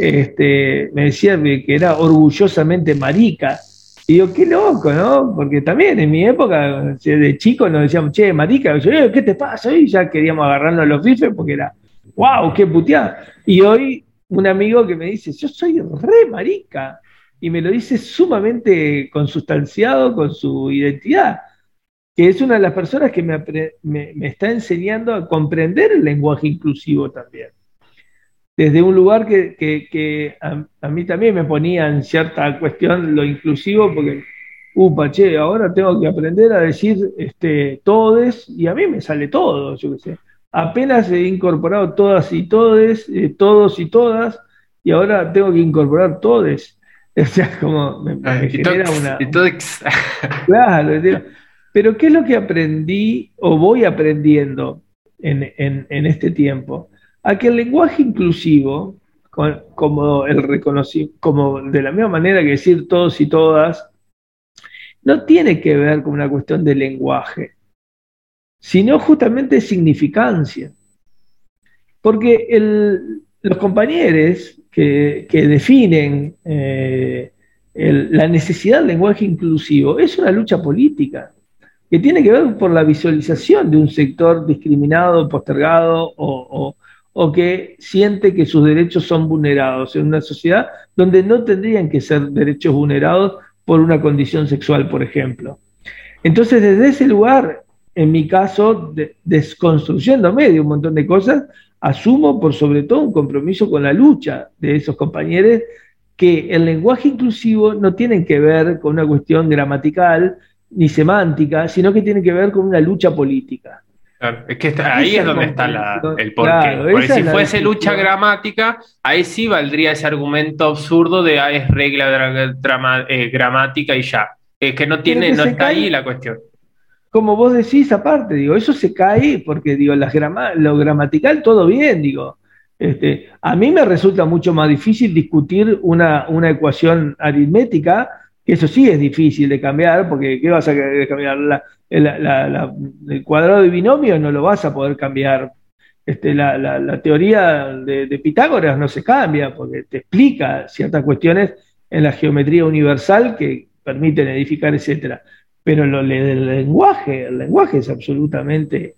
este, me decía que era orgullosamente marica. Y yo, qué loco, ¿no? Porque también en mi época, de chico, nos decíamos, che, marica. yo, ¿qué te pasa? Y ya queríamos agarrarnos los bifes porque era, wow, qué puteada. Y hoy, un amigo que me dice, yo soy re marica. Y me lo dice sumamente consustanciado con su identidad. Que es una de las personas que me, está enseñando a comprender el lenguaje inclusivo también desde un lugar que, a, mí también me ponía en cierta cuestión lo inclusivo, porque upa, che, ahora tengo que aprender a decir este, todes, y a mí me sale todo, yo qué sé. Apenas he incorporado todas y todes, eh, todos y todas, y ahora tengo que incorporar todes. O sea, como me, genera una. claro, pero ¿qué es lo que aprendí o voy aprendiendo en, este tiempo? A que el lenguaje inclusivo, como el reconocimiento, como de la misma manera que decir todos y todas, no tiene que ver con una cuestión de lenguaje, sino justamente significancia. Porque los compañeros que, definen eh, la necesidad del lenguaje inclusivo es una lucha política que tiene que ver por la visualización de un sector discriminado, postergado o, o que siente que sus derechos son vulnerados en una sociedad donde no tendrían que ser derechos vulnerados por una condición sexual, por ejemplo. Entonces, desde ese lugar, en mi caso, desconstruyéndome de un montón de cosas, asumo por sobre todo un compromiso con la lucha de esos compañeros que el lenguaje inclusivo no tiene que ver con una cuestión gramatical ni semántica, sino que tiene que ver con una lucha política. es que ahí es donde está el porqué. Porque si fuese lucha gramática, ahí sí valdría ese argumento absurdo de ah, es regla eh, gramática y ya. Es que no tiene, no está ahí la cuestión como vos decís, aparte, digo, eso se cae porque, digo, las lo gramatical todo bien, digo. Este, a mí me resulta mucho más difícil discutir una, ecuación aritmética, que eso sí es difícil de cambiar, porque ¿qué vas a cambiar? el cuadrado de binomio no lo vas a poder cambiar. Este, la, teoría de, de, Pitágoras no se cambia, porque te explica ciertas cuestiones en la geometría universal que permiten edificar, etcétera pero lo del lenguaje, el lenguaje es absolutamente...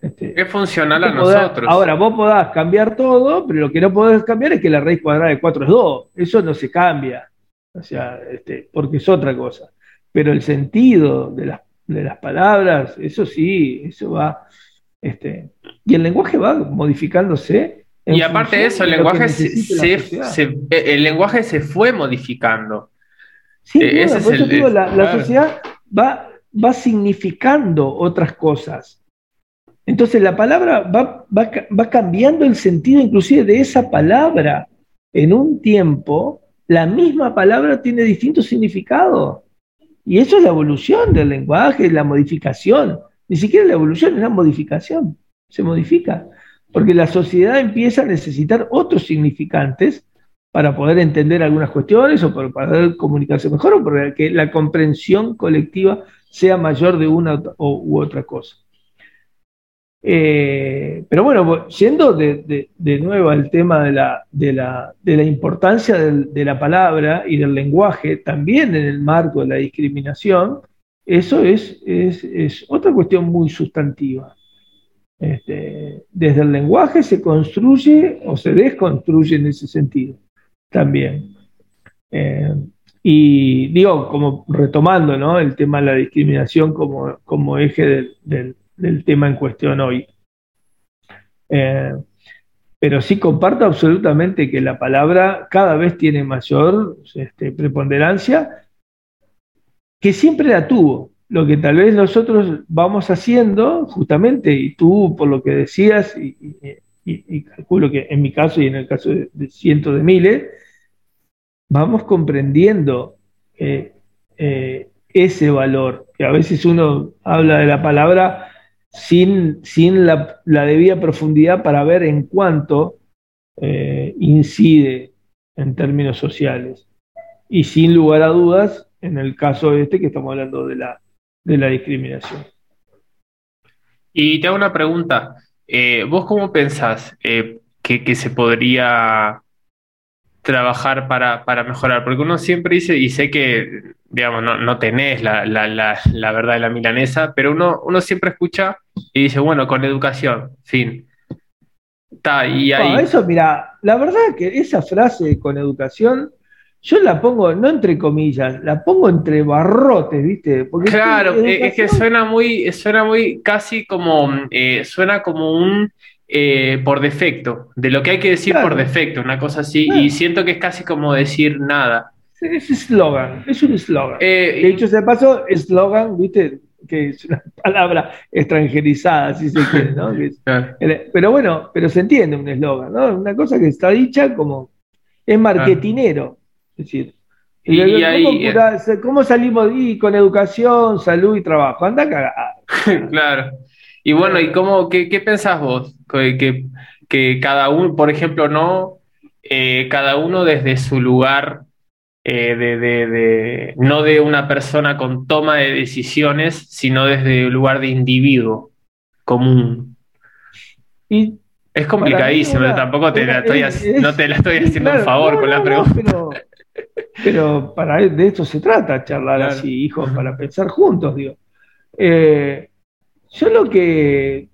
Este, es funcional a nosotros. Ahora, vos podás cambiar todo, pero lo que no podés cambiar es que la raíz cuadrada de 4 es 2. Eso no se cambia, o sea, este, porque es otra cosa. Pero el sentido de las, de las palabras, eso sí, eso va... Este, y el lenguaje va modificándose. Y aparte de eso, el lenguaje se, el lenguaje se fue modificando. Sí, eh, la, sociedad va, va significando otras cosas. Entonces la palabra va, va, cambiando el sentido inclusive de esa palabra. En un tiempo, la misma palabra tiene distintos significados. Y eso es la evolución del lenguaje, la modificación. Ni siquiera la evolución es la modificación. Se modifica. Porque la sociedad empieza a necesitar otros significantes para poder entender algunas cuestiones o para poder comunicarse mejor o para que la comprensión colectiva sea mayor de una u otra cosa. Eh, pero bueno, yendo de, nuevo al tema de la, de la importancia de la palabra y del lenguaje, también en el marco de la discriminación, eso es, es, otra cuestión muy sustantiva. Este, desde el lenguaje se construye o se desconstruye en ese sentido también. Eh, y digo, como retomando ¿no? el tema de la discriminación como, como eje del, tema en cuestión hoy. Eh, pero sí comparto absolutamente que la palabra cada vez tiene mayor este, preponderancia, que siempre la tuvo. Lo que tal vez nosotros vamos haciendo, justamente, y tú por lo que decías, y, calculo que en mi caso y en el caso de, cientos de miles, vamos comprendiendo eh, eh, ese valor, que a veces uno habla de la palabra sin, sin la, debida profundidad para ver en cuánto eh, incide en términos sociales. Y sin lugar a dudas, en el caso este que estamos hablando de la, de la discriminación. Y te hago una pregunta. Eh, ¿Vos cómo pensás eh, que, se podría trabajar para, mejorar? Porque uno siempre dice, y sé que, digamos, no, tenés la, verdad de la milanesa, pero uno, uno siempre escucha y dice, bueno, con educación, fin. Está, y ahí... eso, mira, la verdad que esa frase con educación yo la pongo, no entre comillas, la pongo entre barrotes, ¿viste? Porque claro, eh, es que suena muy, suena muy casi como, eh, suena como un eh, por defecto, de lo que hay que decir por defecto, una cosa así, y siento que es casi como decir nada. Es eslogan, es un eslogan. Eh, de hecho, se pasó, eslogan, viste, que es una palabra extranjerizada, si se quiere, ¿no? Pero bueno, pero se entiende un eslogan, ¿no? Una cosa que está dicha como es marketinero. Es decir, y, eh, ¿cómo, salimos y con educación, salud y trabajo? Anda cagado. claro. Y bueno, ¿y cómo, qué, qué pensás vos? Que, que, cada uno, por ejemplo, no, eh, cada uno desde su lugar eh, de, de, no de una persona con toma de decisiones, sino desde el lugar de individuo común. Y es complicadísimo, tampoco te la estoy, no te la estoy haciendo un favor con la pregunta. pero, para de esto se trata, charlar así, hijos, para pensar juntos, digo. Eh, yo lo que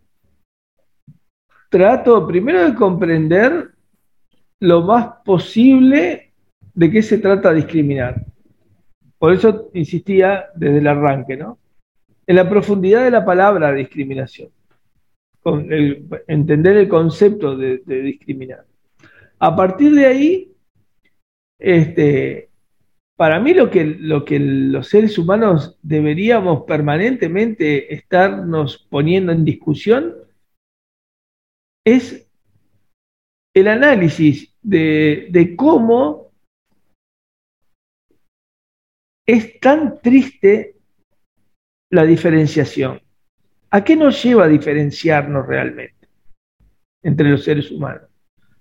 trato primero de comprender lo más posible de qué se trata discriminar. Por eso insistía desde el arranque, ¿no? En la profundidad de la palabra discriminación, con entender el concepto de, discriminar. A partir de ahí, este, para mí lo que, lo que los seres humanos deberíamos permanentemente estarnos poniendo en discusión es el análisis de, de cómo es tan triste la diferenciación. ¿A qué nos lleva a diferenciarnos realmente entre los seres humanos?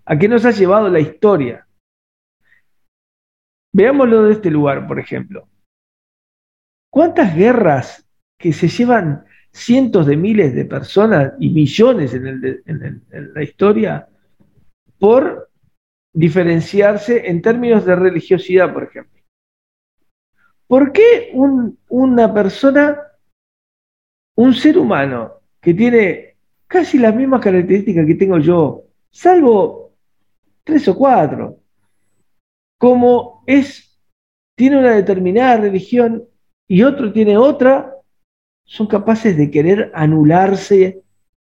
¿A qué nos ha llevado la historia? Veámoslo de este lugar, por ejemplo. ¿Cuántas guerras que se llevan cientos de miles de personas y millones en, la historia por diferenciarse en términos de religiosidad, por ejemplo? ¿Por qué una persona, un ser humano que tiene casi las mismas características que tengo yo, salvo tres o cuatro, como es, tiene una determinada religión y otro tiene otra, son capaces de querer anularse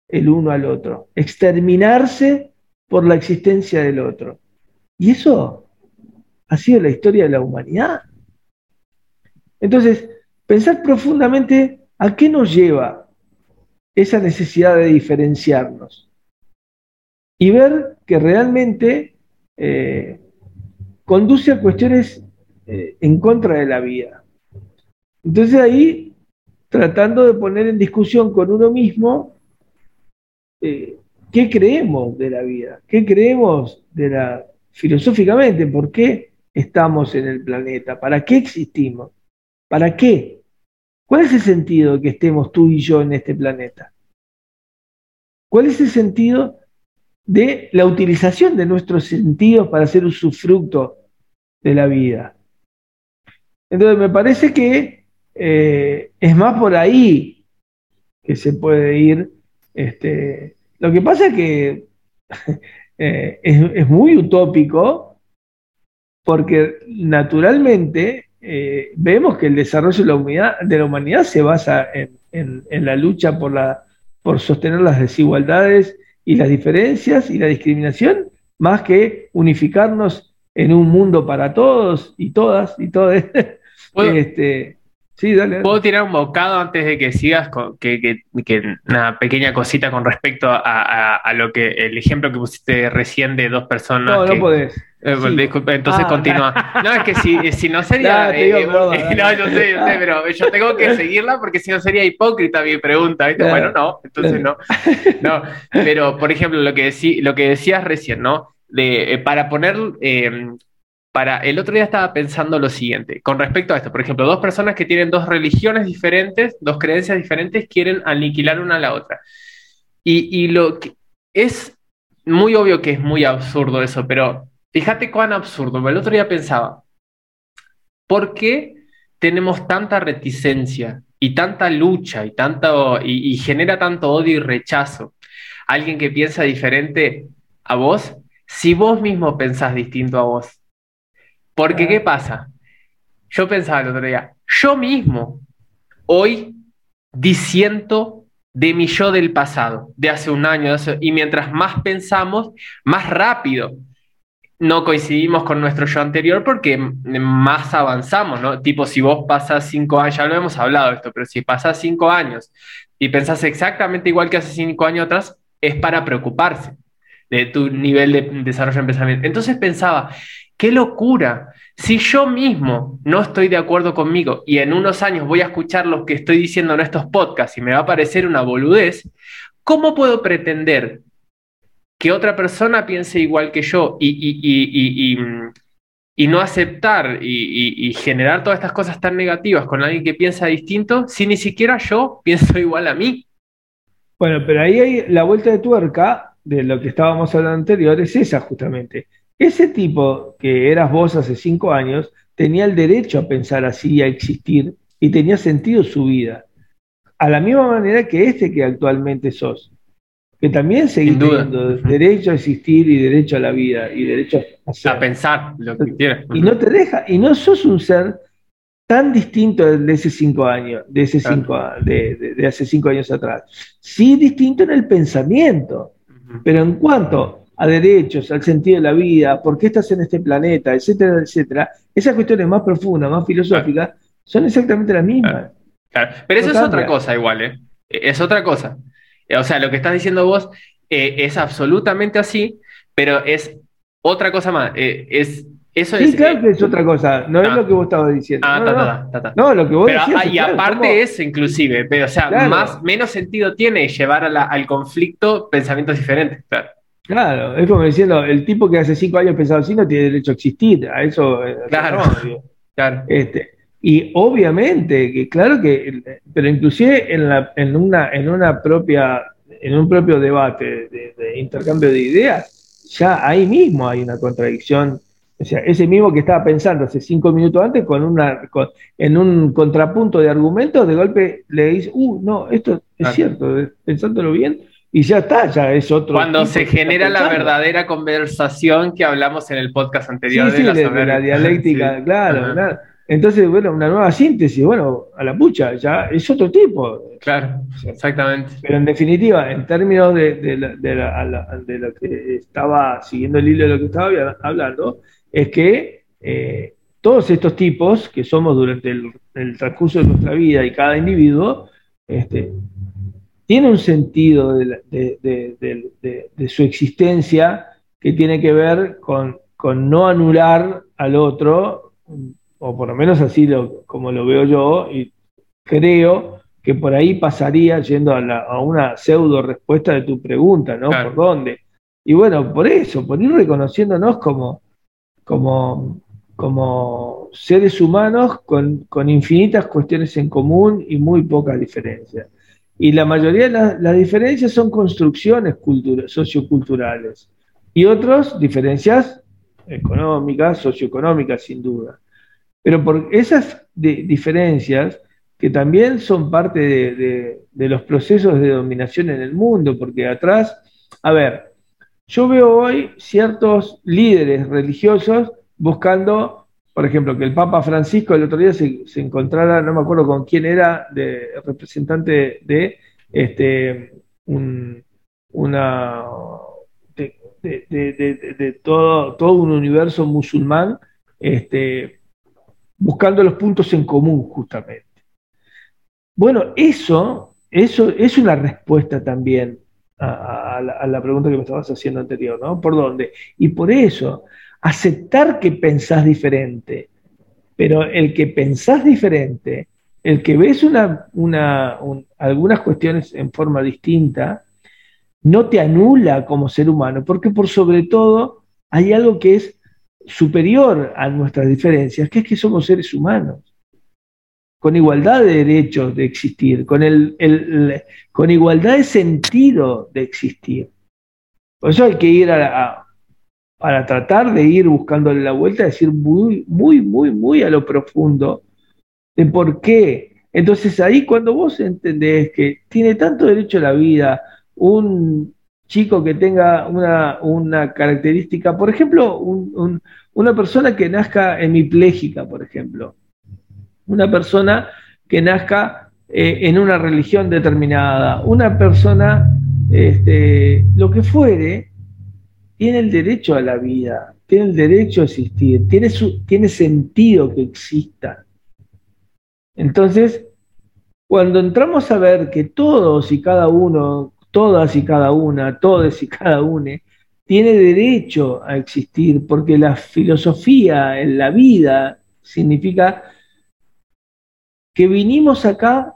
el uno al otro, exterminarse por la existencia del otro. Y eso ha sido la historia de la humanidad. Entonces, pensar profundamente a qué nos lleva esa necesidad de diferenciarnos y ver que realmente eh, conduce a cuestiones eh, en contra de la vida. Entonces ahí, tratando de poner en discusión con uno mismo, eh, ¿qué creemos de la vida? ¿Qué creemos de la filosóficamente? ¿Por qué estamos en el planeta? ¿Para qué existimos? ¿Para qué? ¿Cuál es el sentido de que estemos tú y yo en este planeta? ¿Cuál es el sentido de la utilización de nuestros sentidos para hacer usufructo de la vida? Entonces me parece que eh, es más por ahí que se puede ir. Este, lo que pasa es que eh, es muy utópico porque naturalmente eh, vemos que el desarrollo de la, humanidad, se basa en, la lucha por, la, por sostener las desigualdades y las diferencias y la discriminación, más que unificarnos en un mundo para todos y todas y todas. este, Sí, dale, ¿Puedo tirar un bocado antes de que sigas con que, una pequeña cosita con respecto a, lo que el ejemplo que pusiste recién de dos personas? No, no podés. Eh, disculpe, entonces ah. continúa. No, es que si, si no sería. Eh, eh, no, yo sé, yo sé, pero yo tengo que seguirla porque si no sería hipócrita mi pregunta. Bueno, no, entonces no. No, pero por ejemplo, lo que, decí, lo que decías recién, ¿no? De, para poner para el otro día estaba pensando lo siguiente, con respecto a esto, por ejemplo, dos personas que tienen dos religiones diferentes, dos creencias diferentes, quieren aniquilar una a la otra. Y, lo que es muy obvio que es muy absurdo eso, pero fíjate cuán absurdo. El otro día pensaba, ¿por qué tenemos tanta reticencia y tanta lucha y, tanto, y genera tanto odio y rechazo? Alguien que piensa diferente a vos, si vos mismo pensás distinto a vos. Porque, ¿qué pasa? Yo pensaba el otro día, yo mismo, hoy, disiento de mi yo del pasado, de hace un año, y mientras más pensamos, más rápido no coincidimos con nuestro yo anterior porque más avanzamos, ¿no? Tipo, si vos pasás cinco años, ya lo hemos hablado esto, pero si pasás cinco años y pensás exactamente igual que hace cinco años atrás, es para preocuparse de tu nivel de desarrollo en pensamiento. Entonces pensaba, qué locura, si yo mismo no estoy de acuerdo conmigo y en unos años voy a escuchar lo que estoy diciendo en estos podcasts y me va a parecer una boludez, ¿cómo puedo pretender que otra persona piense igual que yo y, y, no aceptar y, generar todas estas cosas tan negativas con alguien que piensa distinto si ni siquiera yo pienso igual a mí. Bueno, pero ahí hay la vuelta de tuerca de lo que estábamos hablando anterior, es esa justamente. Ese tipo que eras vos hace cinco años tenía el derecho a pensar así, a existir, y tenía sentido su vida. A la misma manera que este que actualmente sos que también seguís teniendo derecho a existir y derecho a la vida y derecho a, a pensar lo que quieras. Y no te deja, y no sos un ser tan distinto de ese cinco años, de ese cinco, de, de, hace cinco años atrás. Sí distinto en el pensamiento, pero en cuanto a derechos, al sentido de la vida, por qué estás en este planeta, etcétera, etcétera, esas cuestiones más profundas, más filosóficas, son exactamente las mismas. Pero eso es otra cosa igual, ¿eh? Es otra cosa. O sea, lo que estás diciendo vos eh, es absolutamente así, pero es otra cosa más. Eh, es, eso sí, claro eh, que es otra cosa, no, es ah. lo que vos estabas diciendo. Ah, no, ta, ta, no, lo que vos pero, ah, Y aparte es inclusive, pero, o sea, más, menos sentido tiene llevar al conflicto pensamientos diferentes, claro. Claro, es como diciendo, el tipo que hace cinco años pensaba así no tiene derecho a existir, a eso. Claro, claro. Este, y obviamente, que claro que, pero inclusive en, la, en, una, en una propia, en un propio debate de, intercambio de ideas, ya ahí mismo hay una contradicción. O sea, ese mismo que estaba pensando hace cinco minutos antes con una, en un contrapunto de argumentos, de golpe le dice, uh, no, esto es cierto, pensándolo bien, y ya está, ya es otro. Cuando se genera la verdadera conversación que hablamos en el podcast anterior de, la, dialéctica, claro, claro. Entonces, bueno, una nueva síntesis, bueno, a la pucha, ya es otro tipo. Claro, exactamente. Pero en definitiva, en términos de, lo que estaba siguiendo el hilo de lo que estaba hablando, es que eh, todos estos tipos que somos durante el, transcurso de nuestra vida y cada individuo, este, tiene un sentido de, su existencia que tiene que ver con, con no anular al otro o por lo menos así lo, como lo veo yo, y creo que por ahí pasaría yendo a, una pseudo respuesta de tu pregunta, ¿no? ¿Por dónde? Y bueno, por eso, por ir reconociéndonos como, como, como seres humanos con, infinitas cuestiones en común y muy pocas diferencias. Y la mayoría de las, diferencias son construcciones socioculturales y otras diferencias económicas, socioeconómicas, sin duda. Pero por esas diferencias, que también son parte de, los procesos de dominación en el mundo, porque atrás, a ver, yo veo hoy ciertos líderes religiosos buscando, por ejemplo, que el Papa Francisco el otro día se, encontrara, no me acuerdo con quién era, de representante de este, una de, todo, un universo musulmán, este, buscando los puntos en común justamente. Bueno, eso, eso es una respuesta también a, la, pregunta que me estabas haciendo anterior, ¿no? ¿Por dónde? Y por eso, aceptar que pensás diferente, pero el que pensás diferente, el que ves una, algunas cuestiones en forma distinta, no te anula como ser humano, porque por sobre todo hay algo que es superior a nuestras diferencias, que es que somos seres humanos, con igualdad de derechos de existir, con, el, con igualdad de sentido de existir. Por eso hay que ir a, para tratar de ir buscándole la vuelta, decir muy, muy, muy, muy a lo profundo de por qué. Entonces ahí cuando vos entendés que tiene tanto derecho a la vida un chico que tenga una, característica, por ejemplo, una persona que nazca hemipléjica, por ejemplo, una persona que nazca eh, en una religión determinada, una persona, este, lo que fuere, tiene el derecho a la vida, tiene el derecho a existir, tiene, tiene sentido que exista. Entonces, cuando entramos a ver que todos y cada uno, todas y cada una, todos y cada uno, tiene derecho a existir, porque la filosofía en la vida significa que vinimos acá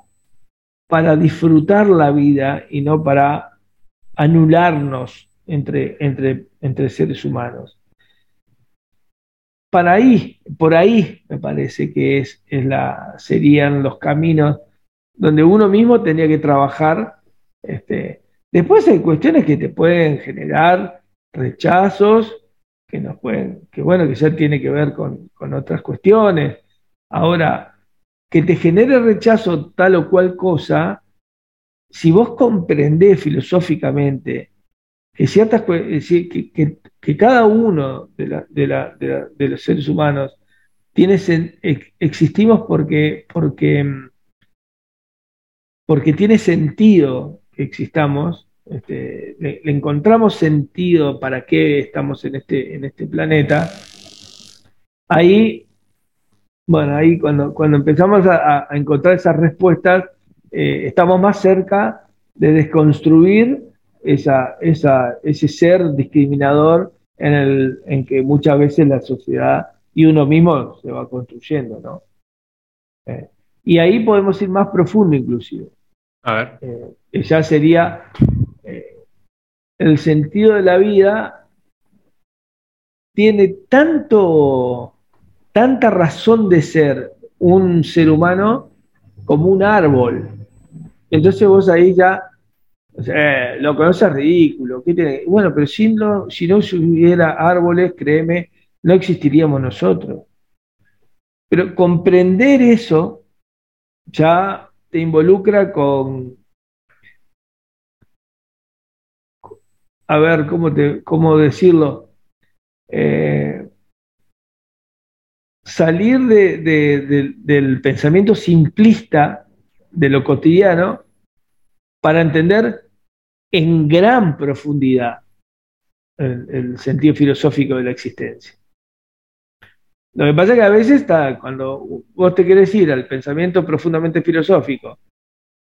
para disfrutar la vida y no para anularnos entre, entre, entre seres humanos. Para ahí, por ahí me parece que es, es la, serían los caminos donde uno mismo tenía que trabajar. Este, después hay cuestiones que te pueden generar rechazos, que nos pueden, que bueno, que ya tiene que ver con, con otras cuestiones. Ahora, que te genere rechazo tal o cual cosa, si vos comprendés filosóficamente que ciertas que, que, cada uno de, la, de, la, de, los seres humanos tiene, existimos porque, porque, porque tiene sentido que existamos, este, le, encontramos sentido para qué estamos en este, en este planeta, ahí, bueno, ahí cuando, cuando empezamos a, a encontrar esas respuestas, eh, estamos más cerca de desconstruir esa, esa, ese ser discriminador en, el, en que muchas veces la sociedad y uno mismo se va construyendo, ¿no? Eh, y ahí podemos ir más profundo inclusive. A ver. Eh, ya sería el sentido de la vida tiene tanto, tanta razón de ser un ser humano como un árbol. Entonces vos ahí ya lo conoces ridículo. Bueno, pero si no, si no hubiera árboles, créeme, no existiríamos nosotros. Pero comprender eso ya te involucra con, a ver, ¿cómo, te, cómo decirlo? Eh, salir del pensamiento simplista de lo cotidiano para entender en gran profundidad el, sentido filosófico de la existencia. Lo que pasa es que a veces cuando vos te querés ir al pensamiento profundamente filosófico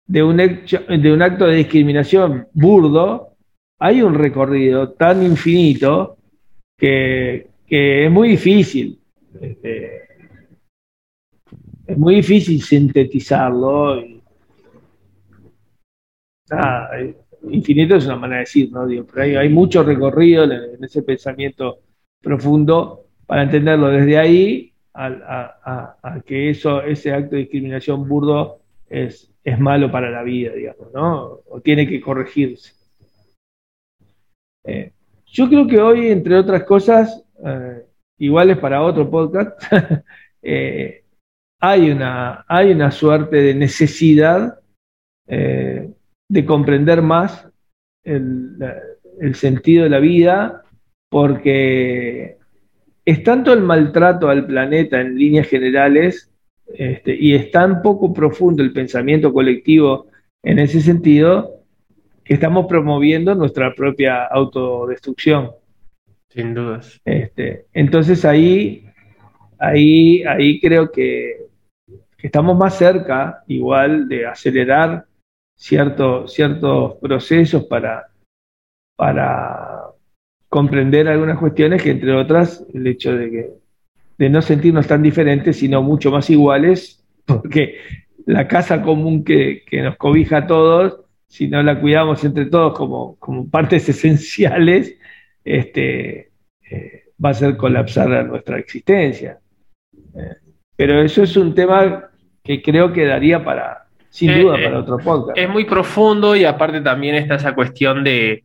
de un, de un acto de discriminación burdo, hay un recorrido tan infinito que, es muy difícil. Este, es muy difícil sintetizarlo. infinito es una manera de decir, ¿no? Pero hay, mucho recorrido en, ese pensamiento profundo para entenderlo desde ahí a, que eso, ese acto de discriminación burdo es, es malo para la vida, digamos, ¿no? O tiene que corregirse. Eh, yo creo que hoy, entre otras cosas, eh, iguales para otro podcast, eh, hay, una, hay una suerte de necesidad de comprender más el, sentido de la vida, porque es tanto el maltrato al planeta en líneas generales este, y es tan poco profundo el pensamiento colectivo en ese sentido que estamos promoviendo nuestra propia autodestrucción. Sin dudas. Este, entonces ahí, ahí, ahí creo que, estamos más cerca igual de acelerar ciertos procesos para, para comprender algunas cuestiones que entre otras el hecho de que de no sentirnos tan diferentes, sino mucho más iguales, porque la casa común que, que nos cobija a todos si no la cuidamos entre todos como, como partes esenciales, este, eh, va a ser colapsar nuestra existencia. Eh, pero eso es un tema que creo que daría para, sin eh, duda, para otro podcast. Es muy profundo y aparte también está esa cuestión de,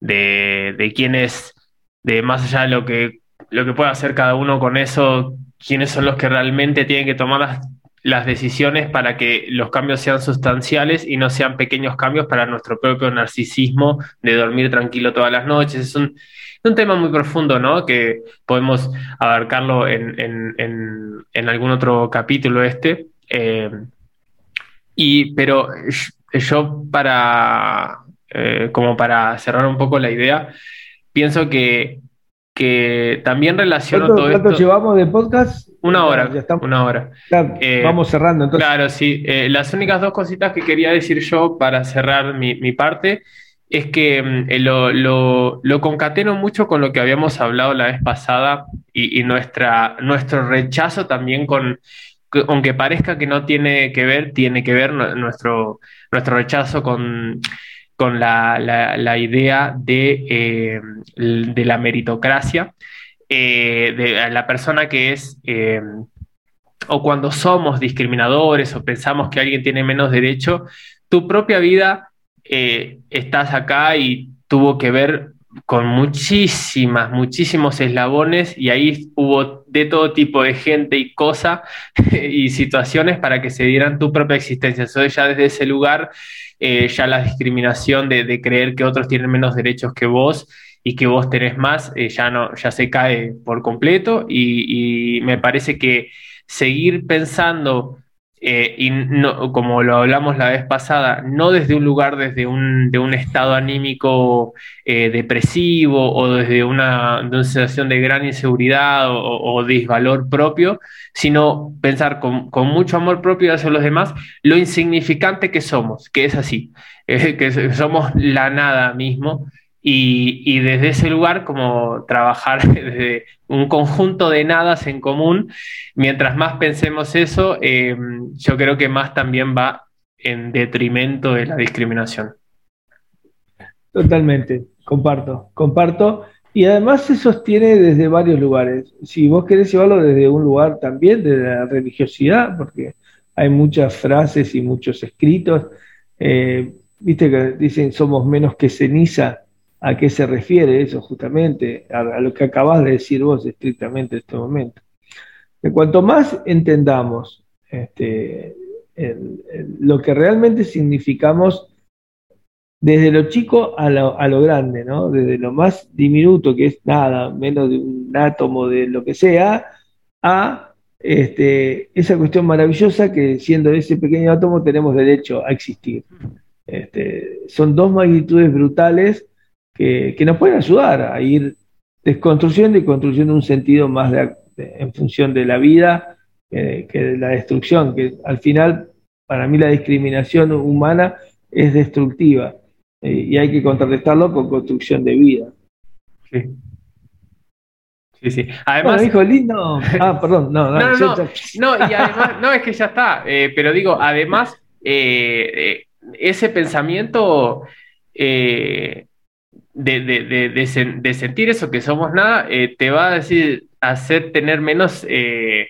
de, de quién es, de más allá de lo que, lo que pueda hacer cada uno con eso, quiénes son los que realmente tienen que tomar las las decisiones para que los cambios sean sustanciales y no sean pequeños cambios para nuestro propio narcisismo de dormir tranquilo todas las noches. Es un, tema muy profundo, ¿no? Que podemos abarcarlo en, algún otro capítulo este. Eh, y, pero yo para, eh, como para cerrar un poco la idea, pienso que que también relaciono todo esto. ¿Cuánto llevamos de podcast? Una hora, una hora. Eh, vamos cerrando entonces. Claro, sí. Eh, las únicas dos cositas que quería decir yo para cerrar mi, mi parte es que mm, eh, lo, lo, lo, concateno mucho con lo que habíamos hablado la vez pasada y, y nuestra, nuestro rechazo también con, aunque parezca que no tiene que ver, tiene que ver nuestro, nuestro rechazo con, con la, la, idea de, de, la meritocracia, eh, de la persona que es o cuando somos discriminadores o pensamos que alguien tiene menos derecho, tu propia vida eh, estás acá y tuvo que ver con muchísimas, muchísimos eslabones y ahí hubo de todo tipo de gente y cosa y situaciones para que se dieran tu propia existencia. Entonces ya desde ese lugar, eh, ya la discriminación de, creer que otros tienen menos derechos que vos y que vos tenés más, eh, ya, no, ya se cae por completo y, y me parece que seguir pensando eh, y no, como lo hablamos la vez pasada, no desde un lugar, desde un, de un estado anímico eh, depresivo o desde una, sensación de gran inseguridad o, o disvalor propio, sino pensar con, con, mucho amor propio hacia los demás lo insignificante que somos, que es así, que somos la nada mismo y, desde ese lugar como trabajar desde un conjunto de nadas en común, mientras más pensemos eso, eh, yo creo que más también va en detrimento de la discriminación. Totalmente, comparto, comparto. Y además se sostiene desde varios lugares. Si vos querés llevarlo desde un lugar también, de la religiosidad, porque hay muchas frases y muchos escritos, eh, viste que dicen somos menos que ceniza, ¿A qué se refiere eso justamente? A, lo que acabas de decir vos estrictamente en este momento. Cuanto más entendamos este, lo que realmente significamos desde lo chico a lo, a lo, grande, ¿no? Desde lo más diminuto, que es nada, menos de un átomo de lo que sea, a este, esa cuestión maravillosa que siendo ese pequeño átomo tenemos derecho a existir. Este, son dos magnitudes brutales que, nos pueden ayudar a ir desconstruyendo y construyendo un sentido más en función de la vida que de la destrucción, que al final para mí la discriminación humana es destructiva eh, y hay que contrarrestarlo con construcción de vida. Sí. Sí, sí. Además, dijo lindo. Ah, perdón, no, no, no, no, y además, no, es que ya está, eh, pero digo, además, eh, ese pensamiento de, sentir eso, que somos nada, eh, te va a decir, hacer tener menos, eh,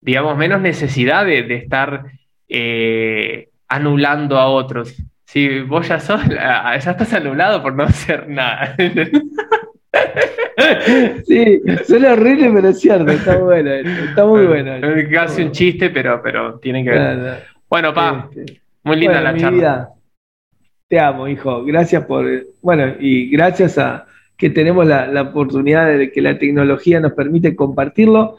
digamos, menos necesidad de, estar eh, anulando a otros. Si vos ya sos, ya estás anulado por no hacer nada. Sí, suena horrible, pero es cierto, está bueno, está muy bueno. Casi un chiste, pero, pero tiene que ver. Bueno, pa, este, muy linda la charla. Te amo, hijo. Gracias por, bueno, y gracias a que tenemos la, oportunidad de que la tecnología nos permite compartirlo.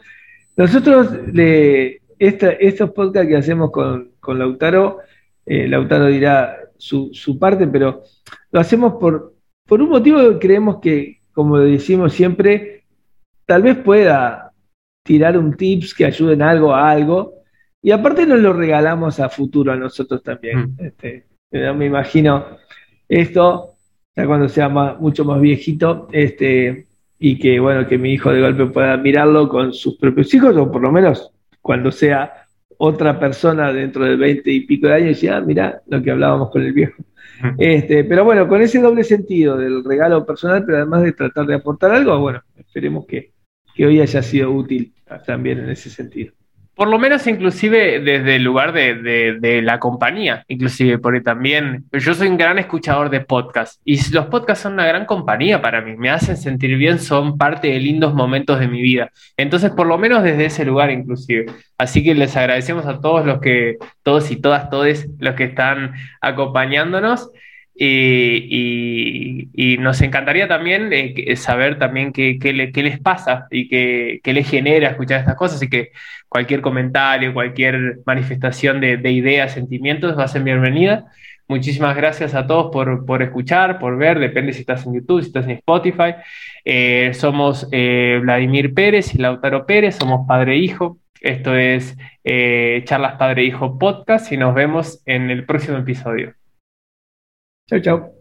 Nosotros, de estos podcasts que hacemos con, Lautaro, eh, Lautaro dirá su, parte, pero lo hacemos por, por un motivo que creemos que, como decimos siempre, tal vez pueda tirar un tips que ayude en algo a algo. Y aparte nos lo regalamos a futuro a nosotros también. Mm. Este, me imagino esto, ya cuando sea mucho más viejito, este, y que bueno, que mi hijo de golpe pueda mirarlo con sus propios hijos, o por lo menos cuando sea otra persona dentro de veinte y pico de años, ya, ah, mira lo que hablábamos con el viejo. Este, pero bueno, con ese doble sentido del regalo personal, pero además de tratar de aportar algo, bueno, esperemos que, que hoy haya sido útil también en ese sentido. Por lo menos inclusive desde el lugar de, la compañía, inclusive, porque también yo soy un gran escuchador de podcasts y los podcasts son una gran compañía para mí, me hacen sentir bien, son parte de lindos momentos de mi vida. Entonces, por lo menos desde ese lugar inclusive. Así que les agradecemos a todos los que, todos y todas, todos los que están acompañándonos. Y, nos encantaría también eh, saber también qué, les pasa y qué, les genera escuchar estas cosas. Así que cualquier comentario, cualquier manifestación de, ideas, sentimientos va a ser bienvenida. Muchísimas gracias a todos por, escuchar, por ver, depende si estás en YouTube, si estás en Spotify. Eh, somos eh, Vladimir Pérez y Lautaro Pérez, somos padre e hijo. Esto es eh, Charlas Padre e Hijo Podcast y nos vemos en el próximo episodio. Chao, chao.